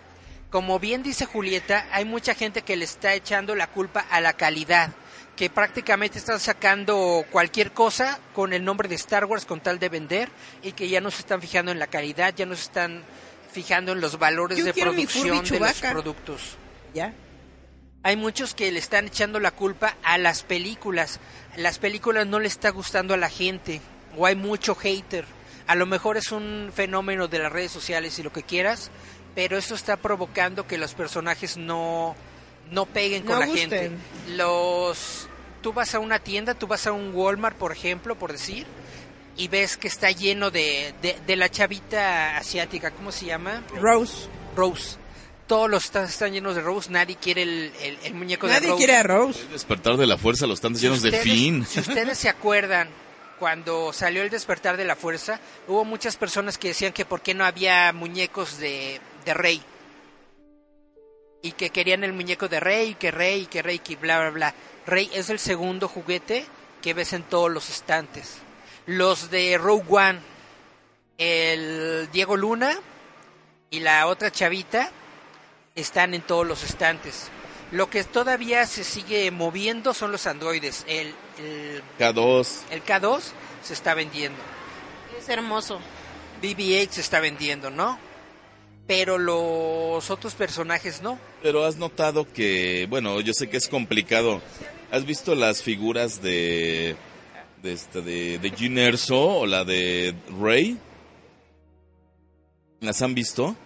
Como bien dice Julieta, hay mucha gente que le está echando la culpa a la calidad, que prácticamente están sacando cualquier cosa con el nombre de Star Wars con tal de vender y que ya no se están fijando en la calidad, ya no se están fijando en los valores Yo de producción de los productos. Ya. Hay muchos que le están echando la culpa a las películas. Las películas no le está gustando a la gente o hay mucho hater. A lo mejor es un fenómeno de las redes sociales y lo que quieras, pero esto está provocando que los personajes no no peguen con la gente. Los tú vas a una tienda, tú vas a un Walmart, por ejemplo, por decir, y ves que está lleno de, de, de la chavita asiática, ¿cómo se llama? Rose. Rose. Todos los stands están llenos de Rose, nadie quiere el, el- el muñeco de Nadie Rose. quiere a Rose. El despertar de la fuerza, los tantos llenos de ustedes- fin. Si ustedes se acuerdan, cuando salió el despertar de la fuerza, hubo muchas personas que decían que por qué no había muñecos de, de Rey. Y que querían el muñeco de Rey, que Rey, que Rey, que bla, bla, bla. Rey es el segundo juguete que ves en todos los estantes. Los de Rogue One, el Diego Luna y la otra chavita están en todos los estantes. Lo que todavía se sigue moviendo son los androides. El, el, K2. el K2 se está vendiendo. Es hermoso. BB-8 se está vendiendo, ¿no? Pero los otros personajes no. Pero has notado que, bueno, yo sé que es complicado. ¿Has visto las figuras de de este de, de Jyn Erso o la de Rey? ¿Las han visto?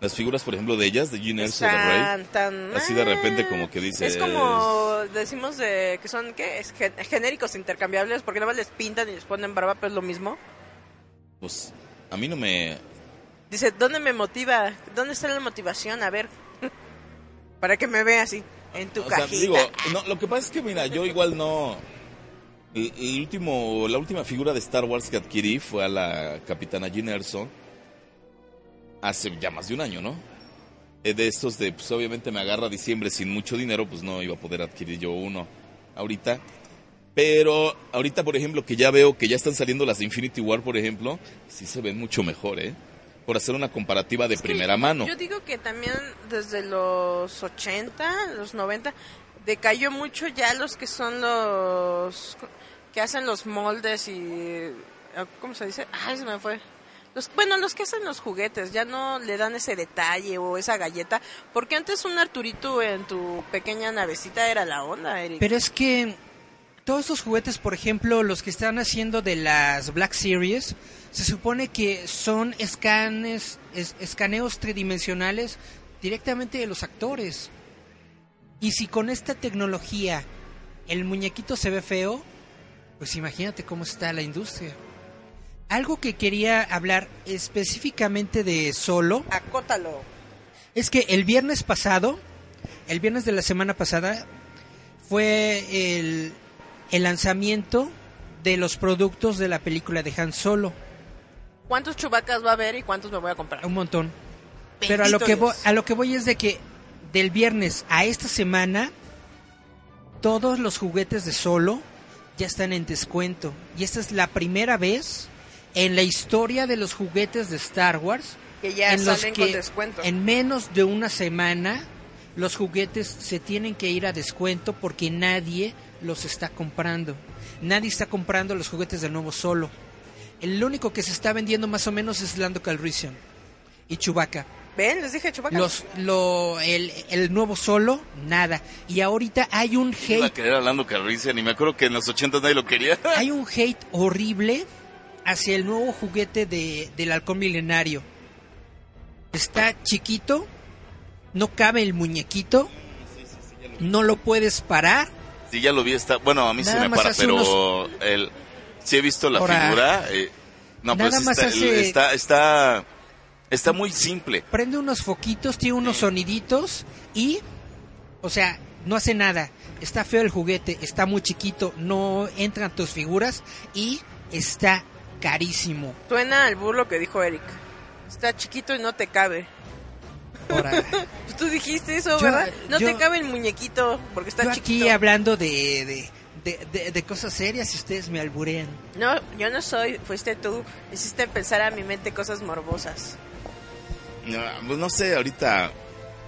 Las figuras, por ejemplo, de ellas, de Jyn Erso, de Rey. Tan, tan, Así de repente como que dices- Es como decimos de que son ¿qué? Es gen- genéricos intercambiables porque nada más les pintan y les ponen barba, pero es lo mismo. Pues a mí no me Dice, ¿dónde me motiva? ¿Dónde está la motivación? A ver. Para que me vea así en tu O sea, digo, no, lo que pasa es que, mira, yo igual no... El, el último, la última figura de Star Wars que adquirí fue a la Capitana Jyn Erso hace ya más de un año, ¿no? Eh, De estos de, pues obviamente me agarra diciembre sin mucho dinero, pues no iba a poder adquirir yo uno ahorita. Pero ahorita, por ejemplo, que ya veo que ya están saliendo las de Infinity War, por ejemplo, sí se ven mucho mejor, ¿eh? Por hacer una comparativa de primera mano. Yo digo que también desde los 80, los 90, decayó mucho ya los que son los que hacen los moldes y ¿cómo se dice? Ay, se me fue. Los, bueno, los que hacen los juguetes ya no le dan ese detalle o esa galleta, porque antes un Arturito en tu pequeña navecita era la onda, Eric. Pero es que todos estos juguetes, por ejemplo, los que están haciendo de las Black Series, se supone que son escanes, escaneos tridimensionales directamente de los actores. Y si con esta tecnología el muñequito se ve feo, pues imagínate cómo está la industria. Algo que quería hablar específicamente de Solo. Acótalo. Es que el viernes pasado, el viernes de la semana pasada, fue el, el lanzamiento de los productos de la película de Han Solo. ¿Cuántos chubacas va a haber y cuántos me voy a comprar? Un montón. Pero a lo que voy, a lo que voy es de que del viernes a esta semana todos los juguetes de Solo ya están en descuento y esta es la primera vez en la historia de los juguetes de Star Wars que ya en los que en menos de una semana los juguetes se tienen que ir a descuento porque nadie los está comprando. Nadie está comprando los juguetes del nuevo solo. El único que se está vendiendo más o menos es Lando Calrissian y Chewbacca. ¿Ven? Les dije Chewbacca. Los, lo, el, el nuevo solo, nada. Y ahorita hay un hate. Iba a querer a Lando Calrissian y me acuerdo que en los 80 nadie lo quería. hay un hate horrible hacia el nuevo juguete de, del halcón milenario. Está chiquito, no cabe el muñequito, no lo puedes parar. Sí, ya lo vi, está, bueno, a mí se me para, pero el, sí he visto la figura. Eh, no, pues está, está, está, muy simple. Prende unos foquitos, tiene unos soniditos y, o sea, no hace nada. Está feo el juguete, está muy chiquito, no entran tus figuras y está carísimo. Suena al burlo que dijo Eric. Está chiquito y no te cabe. Tú dijiste eso, ¿verdad? No te cabe el muñequito porque está yo aquí hablando de, de, cosas serias y ustedes me alburean. No, yo no soy, fuiste tú. Hiciste pensar a mi mente cosas morbosas. No, pues no sé, ahorita...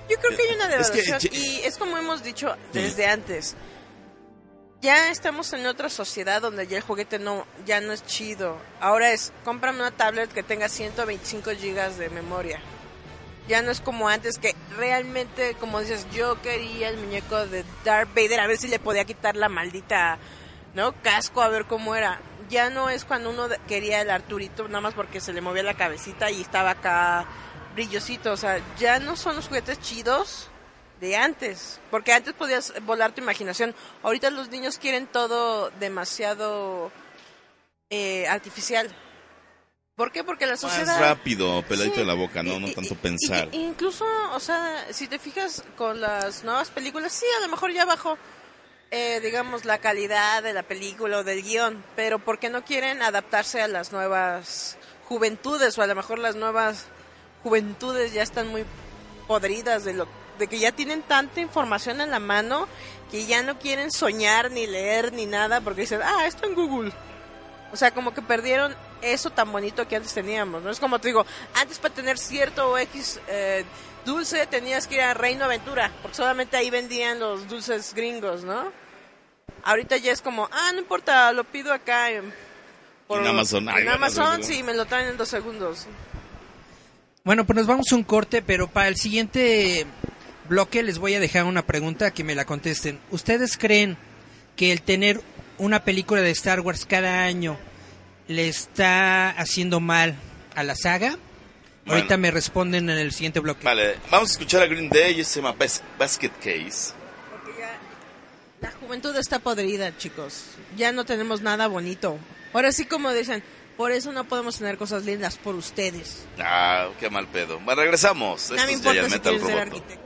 Yo creo que hay una devaluación y es como hemos dicho desde antes ya estamos en otra sociedad donde ya el juguete no ya no es chido. Ahora es, cómprame una tablet que tenga 125 gigas de memoria. Ya no es como antes que realmente, como dices, yo quería el muñeco de Darth Vader a ver si le podía quitar la maldita, ¿no? Casco a ver cómo era. Ya no es cuando uno quería el Arturito nada más porque se le movía la cabecita y estaba acá brillosito. O sea, ya no son los juguetes chidos de antes, porque antes podías volar tu imaginación. Ahorita los niños quieren todo demasiado eh, artificial. ¿Por qué? Porque la sociedad... Más rápido, peladito de la boca, ¿no? no tanto pensar. incluso, o sea, si te fijas con las nuevas películas, sí, a lo mejor ya bajó, eh, digamos, la calidad de la película o del guion, pero porque no quieren adaptarse a las nuevas juventudes o a lo mejor las nuevas juventudes ya están muy podridas de lo de que ya tienen tanta información en la mano que ya no quieren soñar ni leer ni nada porque dicen, ah, esto en Google. O sea, como que perdieron eso tan bonito que antes teníamos, ¿no? Es como te digo, antes para tener cierto X eh, dulce tenías que ir a Reino Aventura, porque solamente ahí vendían los dulces gringos, ¿no? Ahorita ya es como, ah, no importa, lo pido acá en, Amazon. En Amazon, sí, me lo traen en dos segundos. Bueno, pues nos vamos a un corte, pero para el siguiente bloque les voy a dejar una pregunta que me la contesten. ¿Ustedes creen que el tener una película de Star Wars cada año le está haciendo mal a la saga? Ahorita me responden en el siguiente bloque. Vale, vamos a escuchar a Green Day y se llama Basket Case. Porque ya la juventud está podrida, chicos. Ya no tenemos nada bonito. Ahora sí, como dicen, por eso no podemos tener cosas lindas por ustedes. Ah, qué mal pedo. Bueno, regresamos. No me importa si quieres ser arquitecto.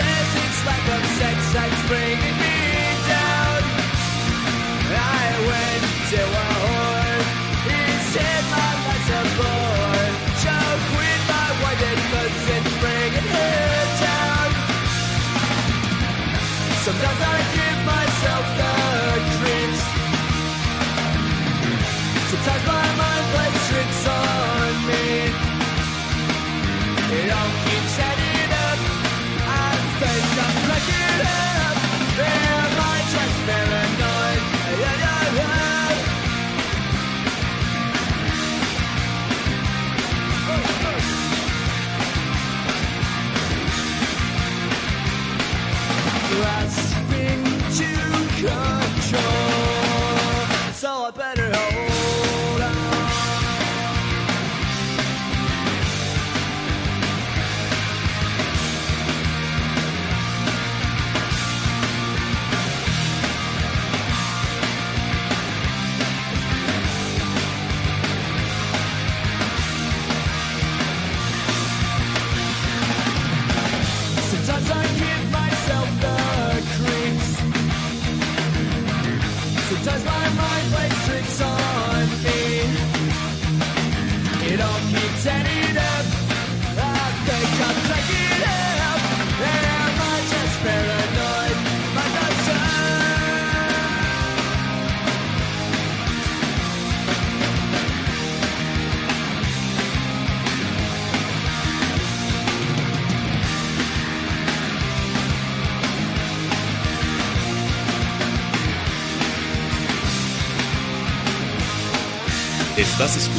It's lack of sex that's bringing me down. I went to a whore. He said my life's a bore. Choke with my whited cause it's bringing her down. Sometimes I give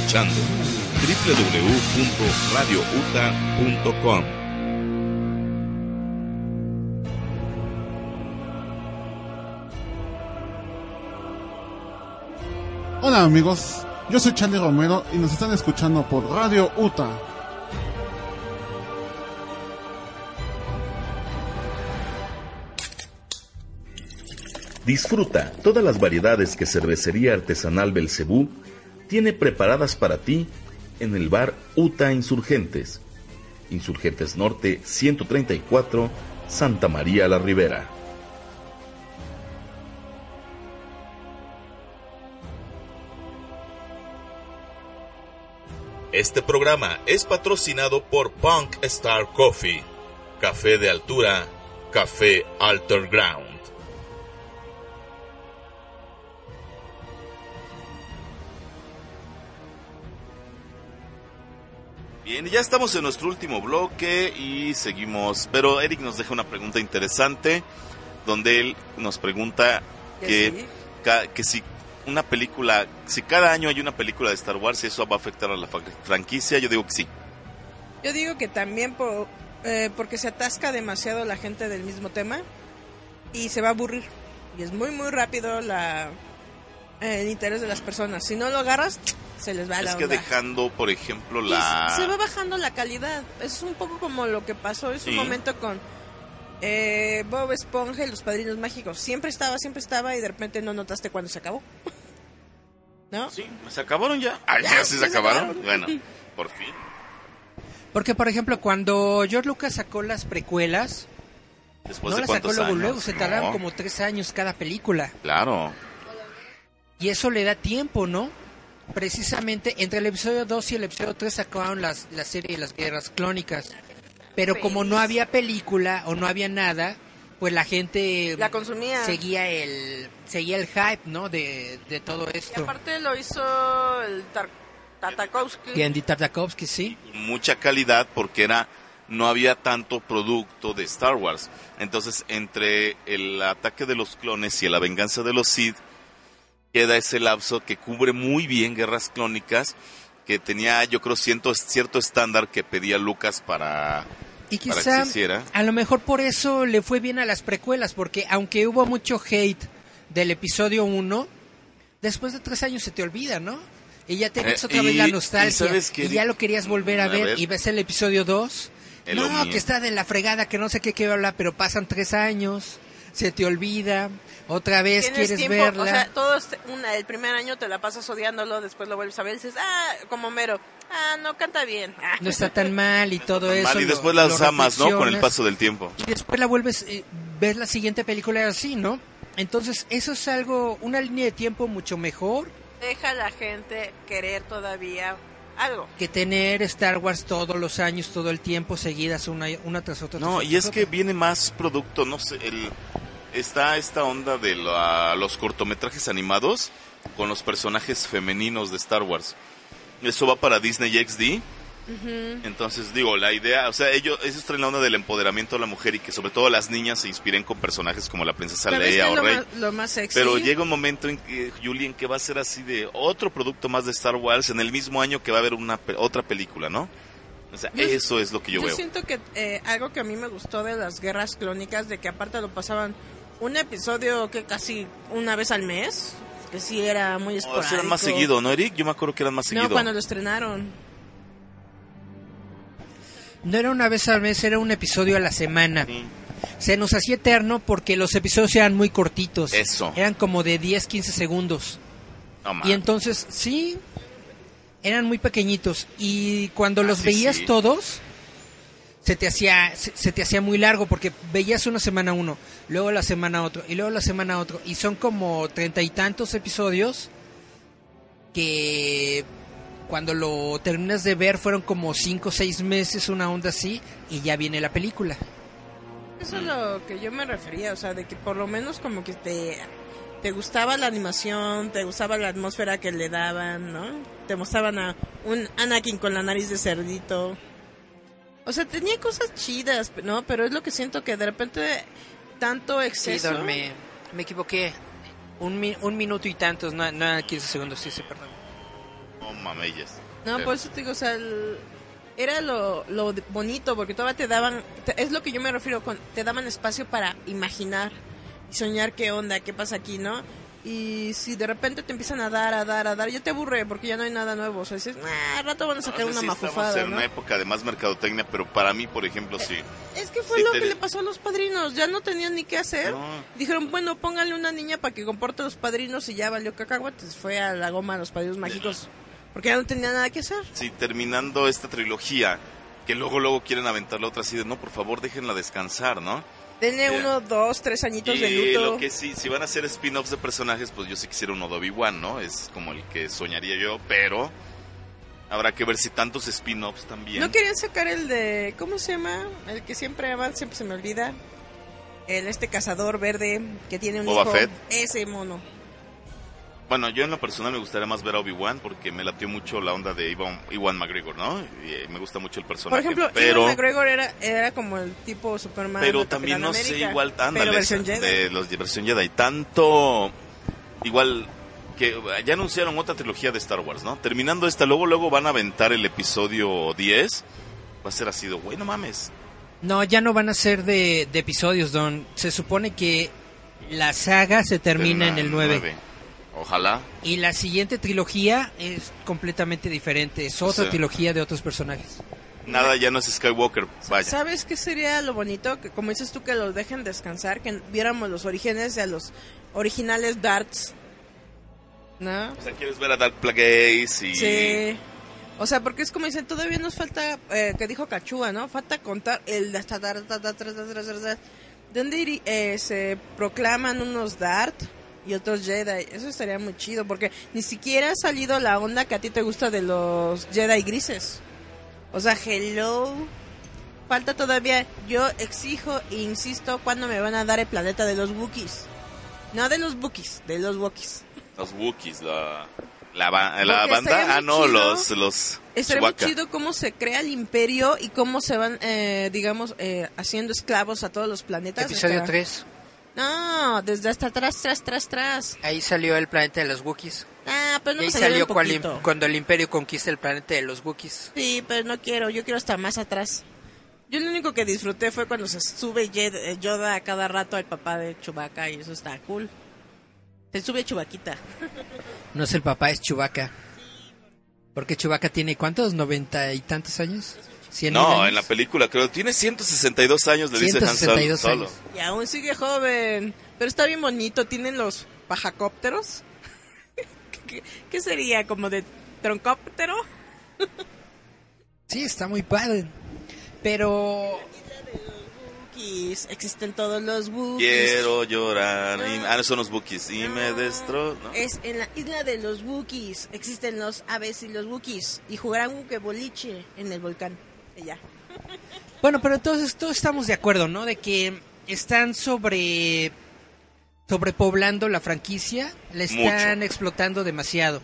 escuchando www.radiouta.com. Hola amigos, yo soy Charlie Romero y nos están escuchando por Radio UTA. Disfruta todas las variedades que Cervecería Artesanal Belcebú tiene preparadas para ti en el bar UTA Insurgentes. Insurgentes Norte 134, Santa María la Ribera. Este programa es patrocinado por Punk Star Coffee, café de altura, café Alter Ground. Bien, ya estamos en nuestro último bloque y seguimos. Pero Eric nos deja una pregunta interesante, donde él nos pregunta que, ca- que si una película, si cada año hay una película de Star Wars, si eso va a afectar a la franquicia, yo digo que sí. Yo digo que también por, eh, porque se atasca demasiado la gente del mismo tema y se va a aburrir. Y es muy, muy rápido la, el interés de las personas. Si no lo agarras, se les va la Es que onda. dejando, por ejemplo, Y la... se va bajando la calidad. Es un poco como lo que pasó en su Sí. momento con eh, Bob Esponja y los Padrinos Mágicos. Siempre estaba, siempre estaba y de repente no notaste cuando se acabó. ¿No? Sí, se acabaron ya. Ah, ya, Ya, sí se se acabaron. acabaron. Bueno, por fin. Porque, por ejemplo, cuando George Lucas sacó las precuelas, Después no de las sacó luego, luego, se tardaron No, como tres años cada película. Claro. Y eso le da tiempo, ¿no? Precisamente entre el episodio 2 y el episodio 3 sacaron las, la serie de las guerras clónicas. Pero como no había película o no había nada, pues la gente La consumía. seguía el seguía el hype, ¿no? De, de todo Y esto. aparte lo hizo el Tar- Tartakovsky. Y Andy Tartakovsky, sí. mucha calidad porque era no había tanto producto de Star Wars. Entonces, entre el ataque de los clones y la venganza de los Sith, queda ese lapso que cubre muy bien Guerras Clónicas, que tenía yo creo cierto, cierto estándar que pedía Lucas para, y quizá a lo mejor por eso le fue bien a las precuelas, porque aunque hubo mucho hate del episodio 1, después de tres años se te olvida, ¿no? Y ya tienes eh, otra vez la nostalgia. Y, ya lo querías volver a, ver, y ves el episodio 2. No, que está de la fregada, que no sé qué quiero hablar, pero pasan tres años, se te olvida, otra vez quieres verla. O sea, todo este, el primer año te la pasas odiándolo, después lo vuelves a ver y dices, ah, como mero, ah, no canta bien. No está tan mal y todo eso. y después las amas, ¿no? Con el paso del tiempo. Y después la vuelves, eh, ves la siguiente película así, ¿no? Entonces, eso es algo, una línea de tiempo mucho mejor. Deja a la gente querer todavía algo. Que tener Star Wars todos los años, todo el tiempo, seguidas una, una tras otra. No, y es que viene más producto, no sé, el, está esta onda de los cortometrajes animados con los personajes femeninos de Star Wars. Eso va para Disney XD entonces, digo, la idea, o sea, ellos, ellos traen la onda del empoderamiento de la mujer y que sobre todo las niñas se inspiren con personajes como la princesa Leia o Rey. Pero llega un momento en que, Julien, que va a ser así de otro producto más de Star Wars en el mismo año que va a haber una otra película, ¿no? O sea, eso es lo que yo, veo. Yo siento que eh, algo que a mí me gustó de las guerras clónicas, de que aparte lo pasaban un episodio que casi una vez al mes, que sí era muy esporádico. eran más seguido, ¿no, Eric? Yo me acuerdo que eran más seguido. No, cuando lo estrenaron. No era una vez al mes, era un episodio a la semana. Se nos hacía eterno porque los episodios eran muy cortitos. Eso. Eran como de 10, 15 segundos. y entonces, sí, eran muy pequeñitos. Y cuando los veías todos, se te hacía se, te hacía muy largo porque veías una semana uno, luego la semana otro y luego la semana otro y son como treinta y tantos episodios que cuando lo terminas de ver fueron como cinco o seis meses, una onda así, y ya viene la película. Eso es lo que yo me refería, o sea, de que por lo menos como que te, te gustaba la animación, te gustaba la atmósfera que le daban, ¿no? Te mostraban a un Anakin con la nariz de cerdito. O sea, tenía cosas chidas, ¿no? Pero es lo que siento que de repente tanto exceso... Sí, me, me equivoqué. Un, un minuto y tantos, no, no 15 segundos, sí, sí, perdón. No, por eso te digo, o sea, era lo, lo bonito, porque todavía te daban, es lo que yo me refiero con, te daban espacio para imaginar y soñar qué onda, qué pasa aquí, ¿no? Y si de repente te empiezan a dar, a dar, a dar, ya te aburre porque ya no hay nada nuevo. O sea, dices, nah, rato van a sacar una mafufada. en una época de más mercadotecnia, pero para mí, por ejemplo, sí. Es que fue lo que le pasó a los padrinos. Ya no tenían ni qué hacer. Dijeron, bueno, póngale una niña para que comporte a los padrinos y ya valió cacahuates. Fue a la goma a los padrinos mágicos. Porque ya no tenía nada que hacer. Sí, terminando esta trilogía, que luego luego quieren aventar la otra así de, no, por favor, déjenla descansar, ¿no? Denle uno, dos, tres añitos de luto. lo que sí, si van a hacer spin-offs de personajes, pues yo sí quisiera uno de Obi-Wan, ¿no? Es como el que soñaría yo, pero habrá que ver si tantos spin-offs también. ¿No querían sacar el de, ¿cómo se llama? El que siempre aman, siempre se me olvida. El este cazador verde que tiene un Boba Fett. Ese mono. Bueno, yo en lo personal me gustaría más ver a Obi-Wan porque me latió mucho la onda de Iwan, McGregor, ¿no? Y eh, me gusta mucho el personaje. Por ejemplo, pero, Iwan McGregor era, era como el tipo Superman. Pero también no sé, igual, ándale, de los de versión Jedi. Tanto, igual, que ya anunciaron otra trilogía de Star Wars, ¿no? Terminando esta, luego, luego van a aventar el episodio 10. Va a ser así de, güey, no mames. No, ya no van a ser de, episodios, Don. Se supone que la saga se termina, en el 9. Ojalá. Y la siguiente trilogía es completamente diferente, es otra trilogía de otros personajes. Nada, ya no es Skywalker, vaya. ¿Sabes qué sería lo bonito? Que como dices tú, que los dejen descansar, que viéramos los orígenes de los originales Darts. ¿No? O sea, quieres ver a Dark Plagueis y... Sí. O sea, porque es como dicen, todavía nos falta, eh, que dijo Cachúa, ¿no? Falta contar el... ¿Dónde eh, se proclaman unos Dart? Y otros Jedi. Eso estaría muy chido porque ni siquiera ha salido la onda que a ti te gusta de los Jedi grises. O sea, hello. Falta todavía. Yo exijo e insisto cuando me van a dar el planeta de los Wookiees. No de los Wookiees, de los Wookiees. Los Wookiees, la, la, banda. Ah, no, los. los estaría muy chido cómo se crea el imperio y cómo se van, eh, digamos, eh, haciendo esclavos a todos los planetas. Episodio 3. No, desde hasta atrás, tras, tras, tras. Ahí salió el planeta de los Wookiees. Ah, pero no y ahí salió cual- cuando el Imperio conquista el planeta de los Wookiees. Sí, pero no quiero, yo quiero estar más atrás. Yo lo único que disfruté fue cuando se sube eh, Yoda a cada rato al papá de Chewbacca y eso está cool. Se sube Chubaquita. No es el papá, es Chewbacca. Porque Chewbacca tiene cuántos, noventa y tantos años. ¿Cien mil No, años? en la película creo. Tiene 162 años, le dice Han 162 Solo. años. Y aún sigue joven. Pero está bien bonito. Tienen los pajacópteros. ¿Qué, qué sería? ¿Como de troncóptero? Sí, está muy padre. Pero Wookiees. Existen todos los Wookiees. Quiero llorar. Y, ah, no, son los Bookies. Y me destro. ¿no? Es en la isla de los Wookiees. Existen los aves y los Wookiees. Y jugarán Wookiee boliche en el volcán. Y ya. Bueno, pero entonces todos estamos de acuerdo, ¿no? De que están sobre sobrepoblando la franquicia, la están Mucho. explotando demasiado.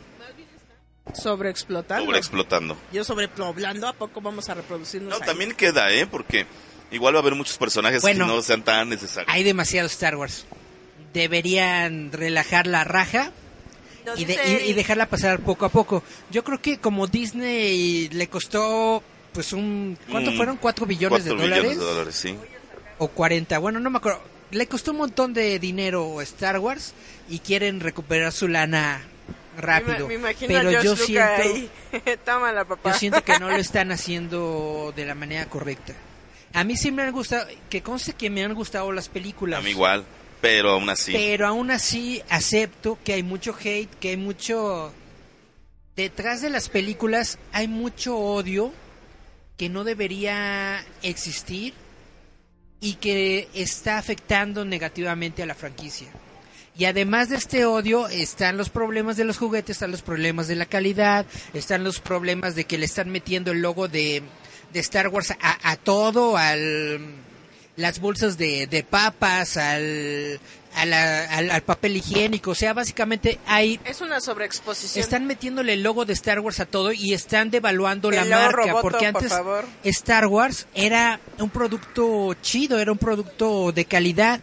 Sobreexplotando. Sobreexplotando. Yo sobrepoblando, ¿a poco vamos a reproducirnos No, ahí? también queda, ¿eh? Porque igual va a haber muchos personajes Bueno. que no sean tan necesarios. Hay demasiado Star Wars. Deberían relajar la raja de- y dejarla pasar poco a poco. Yo creo que como Disney le costó pues un ¿cuánto Mm, fueron? ¿Cuatro billones de Cuatro dólares? billones de dólares, sí. o 40, bueno, no me acuerdo. Le costó un montón de dinero Star Wars y quieren recuperar su lana rápido. Me, me imagino pero yo siento ahí. Tómala, papá. yo siento que no lo están haciendo de la manera correcta. A mí sí me han gustado, que conste que me han gustado las películas. A mí igual. Pero aún así. Pero aún así acepto que hay mucho hate, que hay mucho... Detrás de las películas hay mucho odio que no debería existir y que está afectando negativamente a la franquicia. Y además de este odio están los problemas de los juguetes, están los problemas de la calidad, están los problemas de que le están metiendo el logo de, de Star Wars a, a todo, al las bolsas de, de papas, al, a la- al, al papel higiénico, o sea, básicamente hay Es una sobreexposición. están metiéndole el logo de Star Wars a todo y están devaluando la El marca Roboto, porque por antes. Star Wars era un producto chido, era un producto de calidad,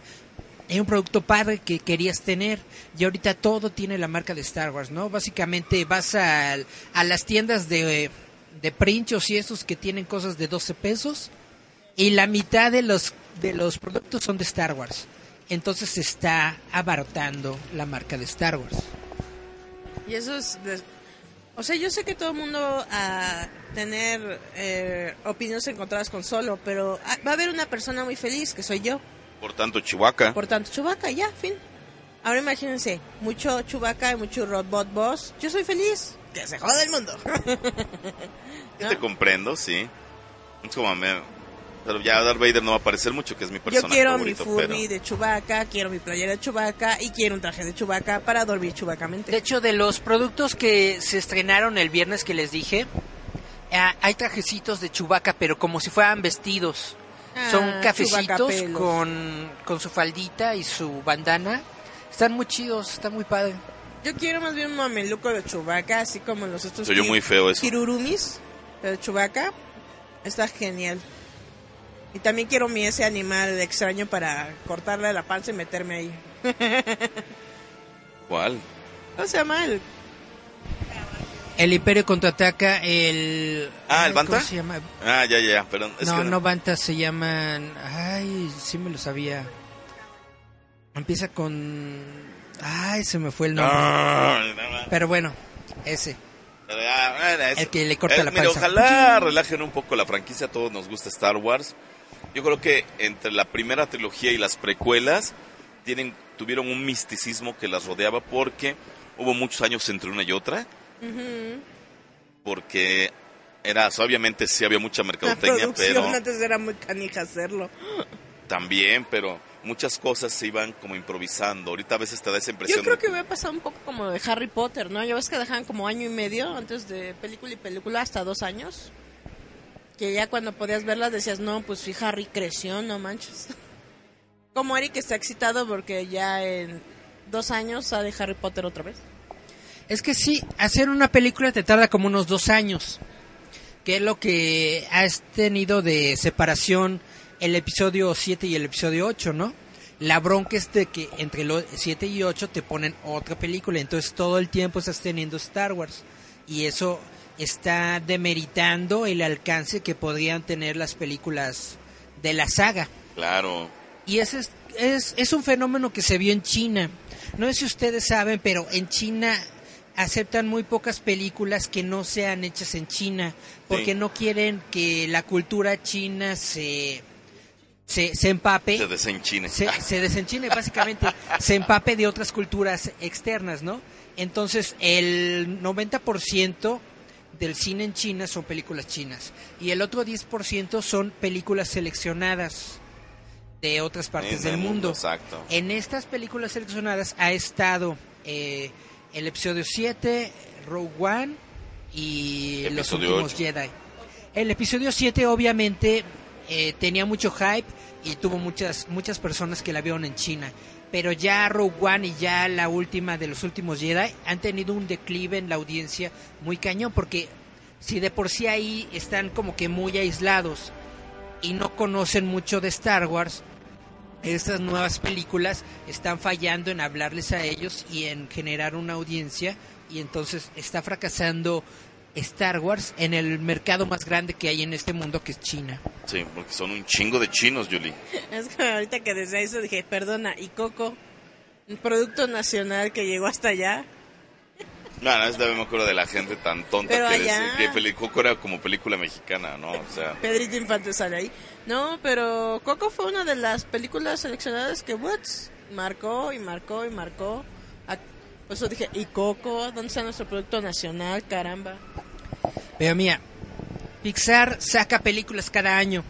era un producto padre que querías tener y ahorita todo tiene la marca de Star Wars, ¿no? Básicamente vas al- a, las tiendas de, de princhos y esos que tienen cosas de 12 pesos y la mitad de los de los productos son de Star Wars. Entonces se está abartando la marca de Star Wars. Y eso es... de- O sea, yo sé que todo el mundo a tener eh, opiniones encontradas con solo, pero ah, va a haber una persona muy feliz, que soy yo. Por tanto, Chihuahua. Por tanto, Chubaca, ya, fin. Ahora imagínense, mucho Chubaca y mucho Robot Boss. Yo soy feliz. Que se joda el mundo. Yo te comprendo, sí. Es como me... Pero ya Darth Vader no va a aparecer mucho, que es mi Yo personaje quiero mi. Furby pero... de Chubaca, quiero mi playera de Chubaca y quiero un traje de Chubaca para dormir De chubacamente. hecho, de los productos que se estrenaron el viernes que les dije, ah, hay trajecitos de Chubaca, pero como si fueran vestidos. Son Ah, cafecitos chubacapelos. con, con su faldita y su bandana. Están muy chidos, está muy padre. Yo quiero más bien un mameluco de Chubaca, así como los otros. Soy yo muy feo eso. Kirurumis de Chubaca. Está genial. Y también quiero mi ese animal extraño para cortarle la panza y meterme ahí. ¿Cuál? ¿Cómo se llama? El El Imperio contraataca el... Ah, ¿el ay, ¿cómo Banta? se llama? Ah, ya, ya, ya, perdón. Es no, que no Bantas, se llaman... Ay, sí me lo sabía. Empieza con... Ay, se me fue el nombre. No, no. Pero bueno, ese. Ah. El que le corta la mira, panza. ojalá relajen un poco la franquicia, a todos nos gusta Star Wars. Yo creo que entre la primera trilogía y las precuelas tienen, tuvieron un misticismo que las rodeaba porque hubo muchos años entre una y otra. Porque era, obviamente sí había mucha la mercadotecnia, producción pero antes era muy canija hacerlo. también, pero muchas cosas se iban como improvisando. Ahorita a veces te da esa impresión. Yo creo que hubiera pasado un poco como de Harry Potter, ¿no? Ya ves que dejaban como año y medio antes de película y película, hasta dos años. Que ya cuando podías verlas decías, no, pues sí, Harry creció, no manches. Como Eric está excitado porque ya en dos años sale Harry Potter otra vez. Es que sí, hacer una película te tarda como unos dos años. Que es lo que has tenido de separación el episodio 7 y el episodio 8, ¿no? La bronca es de que entre los 7 y 8 te ponen otra película, entonces todo el tiempo estás teniendo Star Wars. Y eso está demeritando el alcance que podrían tener las películas de la saga. Claro. Y ese es, es, es un fenómeno que se vio en China. No sé si ustedes saben, pero en China aceptan muy pocas películas que no sean hechas en China, porque Sí. no quieren que la cultura china se, se, se empape. Se desenchine. se, se desenchine básicamente, se empape de otras culturas externas, ¿no? Entonces, el 90% del cine en China son películas chinas y el otro 10% son películas seleccionadas de otras partes En del el mundo. Exacto. En estas películas seleccionadas ha estado eh, el episodio 7, Rogue One y los últimos. Jedi. El episodio 7 obviamente eh, tenía mucho hype y tuvo muchas muchas personas que la vieron en China. Pero ya Rogue One y ya la última de los últimos Jedi han tenido un declive en la audiencia muy cañón porque si de por sí ahí están como que muy aislados y no conocen mucho de Star Wars, estas nuevas películas están fallando en hablarles a ellos y en generar una audiencia y entonces está fracasando Star Wars en el mercado más grande que hay en este mundo que es China. Sí, porque son un chingo de chinos, Julie. Es que ahorita que decía eso dije, perdona, ¿y Coco? Un producto nacional que llegó hasta allá. Bueno, es de me acuerdo de la gente tan tonta Pero que allá- decía que peli- Coco era como película mexicana, ¿no? O sea, Pedrito Infante sale ahí. No, pero Coco fue una de las películas seleccionadas que Woods marcó y marcó y marcó. Por eso dije, ¿y Coco? ¿Dónde está nuestro producto nacional? Caramba. Pero mira, Pixar saca películas cada año,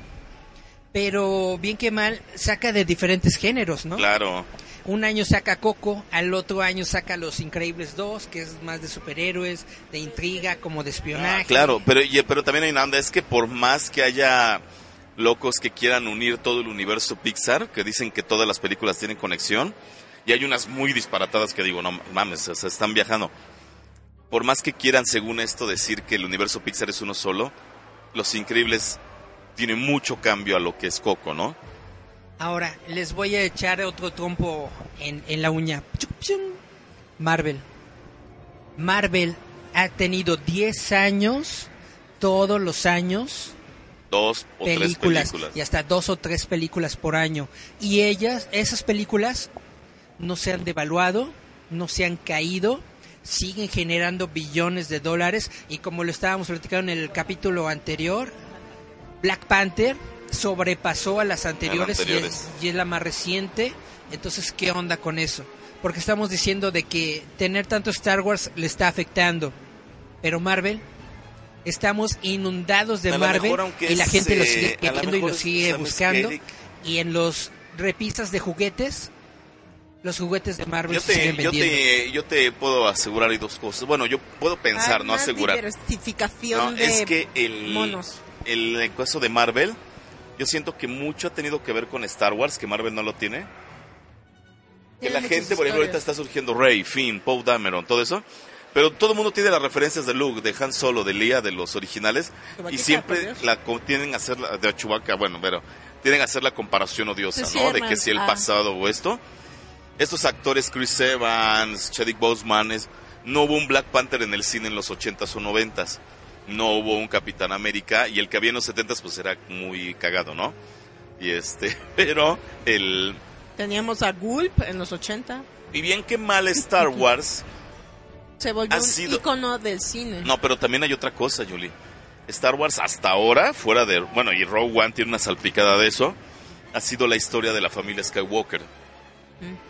pero bien que mal saca de diferentes géneros, ¿no? claro. Un año saca Coco, al otro año saca Los Increíbles 2, que es más de superhéroes, de intriga, como de espionaje. Ah, claro, pero, y- pero también hay una onda, es que por más que haya locos que quieran unir todo el universo Pixar, que dicen que todas las películas tienen conexión, y hay unas muy disparatadas que digo, no mames, están viajando. Por más que quieran, según esto, decir que el universo Pixar es uno solo, Los Increíbles tiene mucho cambio a lo que es Coco, ¿no? Ahora, les voy a echar otro trompo en, en la uña. Marvel. Marvel ha tenido 10 años, todos los años, Dos o películas, tres películas. y hasta dos o tres películas por año. Y ellas, esas películas, no se han devaluado, no se han caído, siguen generando billones de dólares. Y como lo estábamos platicando en el capítulo anterior, Black Panther sobrepasó a las anteriores, y, es, y es la más reciente. Entonces, ¿qué onda con eso? Porque estamos diciendo de que tener tanto Star Wars le está afectando. Pero Marvel, estamos inundados de Marvel y la es, gente lo eh, sigue lo queriendo y lo sigue ¿sabes buscando. Y en los repisas de juguetes, los juguetes de Marvel Yo se siguen te, yo, te, yo te puedo asegurar hay dos cosas. Bueno, yo puedo pensar, no más asegurar. diversificación No, de es que el, monos. el caso de Marvel, yo siento que mucho ha tenido que ver con Star Wars, que Marvel no lo tiene. Que la gente, por ejemplo, ahorita está surgiendo Rey, Finn, Poe Dameron, todo eso. Pero todo el mundo tiene las referencias de Luke, de Han Solo, de Leia, de los originales. Y siempre la tienen a hacer la, de Chewbacca, bueno, pero tienen a hacer la comparación odiosa, Sí, ¿no? sí, De que si el Ah. pasado o esto. Estos actores, Chris Evans, Chadwick Boseman, es- no hubo un Black Panther en el cine en los 80s o 90s. No hubo un Capitán América y el que había en los 70s pues era muy cagado, ¿no? Y este, pero el Teníamos a Gulp en los 80. y bien que mal Star Wars, Se volvió Ha un sido- icono del cine. no, pero también hay otra cosa, Julie. Star Wars hasta ahora, fuera de, bueno, y Rogue One tiene una salpicada de eso, ha sido la historia de la familia Skywalker.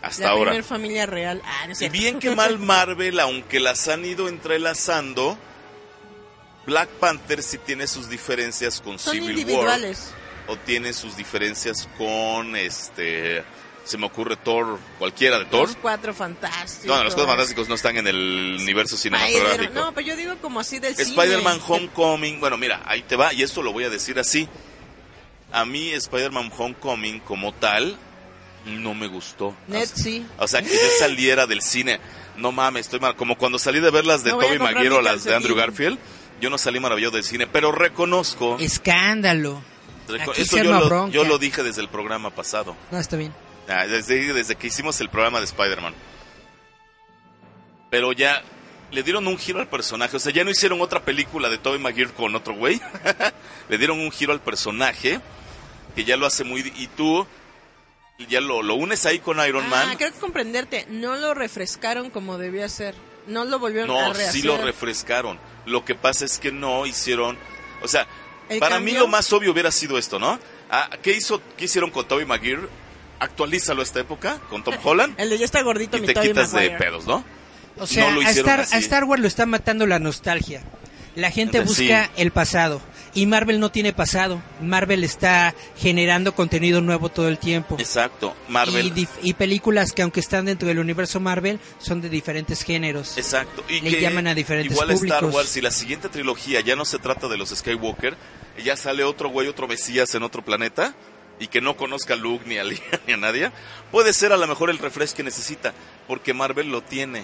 Hasta la ahora. primer familia real. Ah, no es Y bien que mal Marvel, aunque las han ido entrelazando, Black Panther sí tiene sus diferencias con Son Civil War. O tiene sus diferencias con este. Se me ocurre Thor, cualquiera de Thor. Los cuatro fantásticos. No, los cuatro fantásticos no están en el universo cinematográfico. No, pero yo digo como así del Spider-Man. Homecoming, bueno, mira, ahí te va, y esto lo voy a decir así. A mí Spider-Man Homecoming como tal no me gustó. Net, O sea, sí. O sea, que yo saliera del cine, no mames, estoy mal. Como cuando salí de ver las de Tobey comprar Maguire o las de Andrew. Garfield, yo no salí maravilloso del cine, pero reconozco, Escándalo. reco- aquí eso lo, yo lo dije desde el programa pasado. No, está bien. Ah, desde, desde que hicimos el programa de Spider-Man. Pero ya le dieron un giro al personaje. O sea, ya no hicieron otra película de Tobey Maguire con otro güey. le dieron un giro al personaje que ya lo hace muy... Y tú ya lo, lo unes ahí con Iron Ah, Man. creo que comprenderte. No lo refrescaron como debía ser. No lo volvieron a No, rehacer. sí lo refrescaron. Lo que pasa es que no hicieron... O sea, El para mí cambio- lo más obvio hubiera sido esto, ¿no? Ah, ¿qué, hizo, ¿Qué hicieron con Tobey Maguire? Actualízalo a esta época con Tom Holland El de ya está gordito, y mi te quitas de pedos, ¿no? O sea, No lo a, hicieron Star, así. a Star Wars lo está matando la nostalgia. La gente Sí. busca el pasado. Y Marvel no tiene pasado. Marvel está generando contenido nuevo todo el tiempo. Exacto, Marvel. Y, películas que aunque están dentro del universo Marvel son de diferentes géneros. Exacto. Y Le que llaman a diferentes igual a Star. Wars, si la siguiente trilogía ya no se trata de los Skywalker, ya sale otro güey, otro Mesías en otro planeta, y que no conozca a Luke ni a Leia ni a nadie, puede ser a lo mejor el refresh que necesita, porque Marvel lo tiene.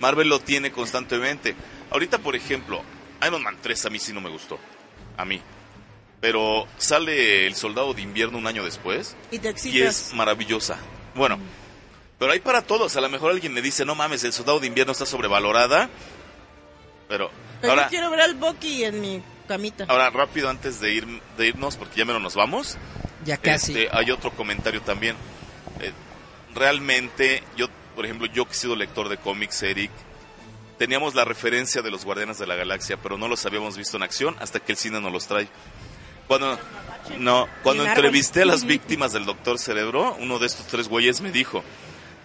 Marvel lo tiene constantemente. Ahorita, por ejemplo, Iron Man 3 a mí sí no me gustó. A mí. Pero sale El Soldado de Invierno un año después Y te y es maravillosa. Bueno, pero hay para todos. A lo mejor alguien me dice, no mames, el soldado de invierno está sobrevalorada. Pero Pero ahora, yo quiero ver al Bucky en mi camita. ahora rápido antes de, ir, de irnos, porque ya menos nos vamos, Ya casi. este, hay otro comentario también. Eh, realmente, yo, por ejemplo, yo que he sido lector de cómics, Eric, teníamos la referencia de los Guardianes de la Galaxia, pero no los habíamos visto en acción hasta que el cine nos los trae. Cuando, no, cuando entrevisté a las víctimas del Doctor Cerebro, uno de estos tres güeyes me dijo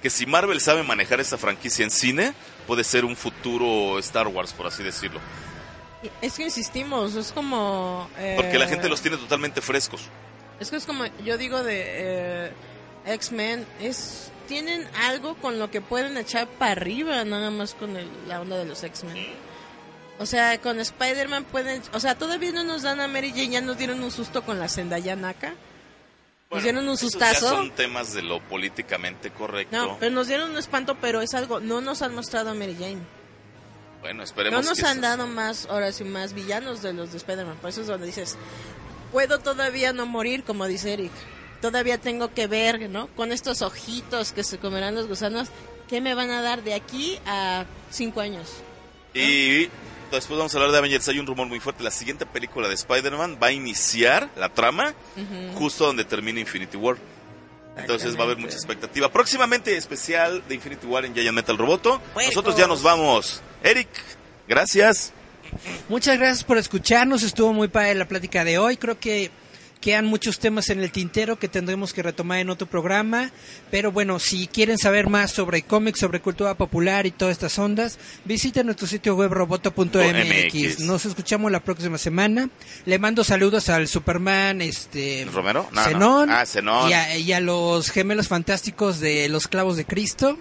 que si Marvel sabe manejar esa franquicia en cine, puede ser un futuro Star Wars, por así decirlo. Es que insistimos, es como... eh, Porque la gente los tiene totalmente frescos. Es que es como, yo digo de eh, X-Men, es tienen algo con lo que pueden echar para arriba, nada más con el- la onda de los X-Men. O sea, con Spider-Man pueden... O sea, todavía no nos dan a Mary Jane, ya nos dieron un susto con la Zendaya Naka. Nos dieron un sustazo. Ya son temas de lo políticamente correcto. No, pero nos dieron un espanto, pero es algo... No nos han mostrado a Mary Jane. Bueno, esperemos No nos que han dado más, ahora sí, más villanos de los de Spider-Man. Por eso es donde dices, puedo todavía no morir, como dice Eric. Todavía tengo que ver, ¿no? Con estos ojitos que se comerán los gusanos, ¿qué me van a dar de aquí a cinco años? Y después vamos a hablar de Avengers. Hay un rumor muy fuerte. La siguiente película de Spider-Man va a iniciar la trama justo donde termina Infinity War. Entonces va a haber mucha expectativa. Próximamente especial de Infinity War en Giant Metal Roboto. Nosotros ya nos vamos. Eric, gracias. Muchas gracias por escucharnos. Estuvo muy padre la plática de hoy. Creo que quedan muchos temas en el tintero que tendremos que retomar en otro programa. Pero bueno, si quieren saber más sobre cómics, sobre cultura popular y todas estas ondas, visiten nuestro sitio web roboto.mx. MX. Nos escuchamos la próxima semana. Le mando saludos al Superman, este ¿Romero? No, no. Zenón, Ah, Zenón. Y, a, y a los gemelos fantásticos de los clavos de Cristo.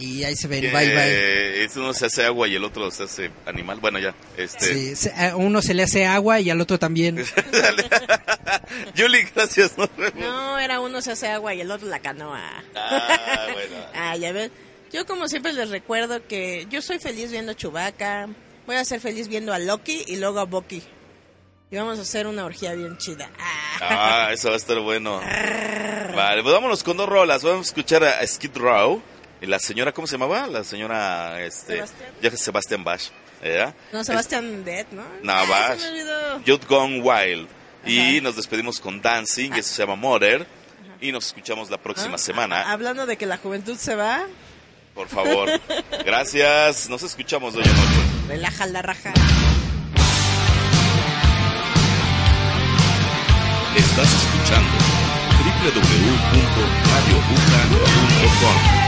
Y ahí se ven. Bye bye. Eh, es uno se hace agua y el otro se hace animal. Bueno, ya. Este. Sí, se- a uno se le hace agua y al otro también. Julie, gracias. Nos vemos. No, era uno se hace agua y el otro la canoa. Ah, bueno. Ah, ya ven. Yo como siempre les recuerdo que yo soy feliz viendo a Chewbacca, voy a ser feliz viendo a Loki y luego a Bucky. Y vamos a hacer una orgía bien chida. Ah. Ah, eso va a estar bueno. Vale, pues vámonos con dos rolas. Vamos a escuchar a Skid Row. La señora, ¿cómo se llamaba? La señora, este... Sebastián. Ya Sebastián Bash. ¿verdad? No, Sebastián Dead, ¿no? No, Ay, olvidó. Youth Gone Wild. Y nos despedimos con Dancing, eso se llama Mother. Y nos escuchamos la próxima Ah, semana. Hablando de que la juventud se va, Por favor. Gracias. Nos escuchamos hoy noche. relaja la raja. Estás escuchando www.radiouta.com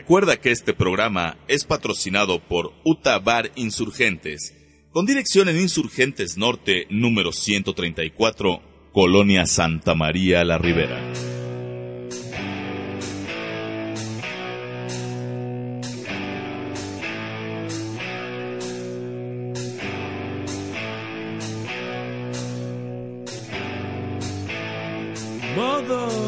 Recuerda que este programa es patrocinado por Uta Bar Insurgentes, con dirección en Insurgentes Norte, número 134, Colonia Santa María La Ribera. Mother,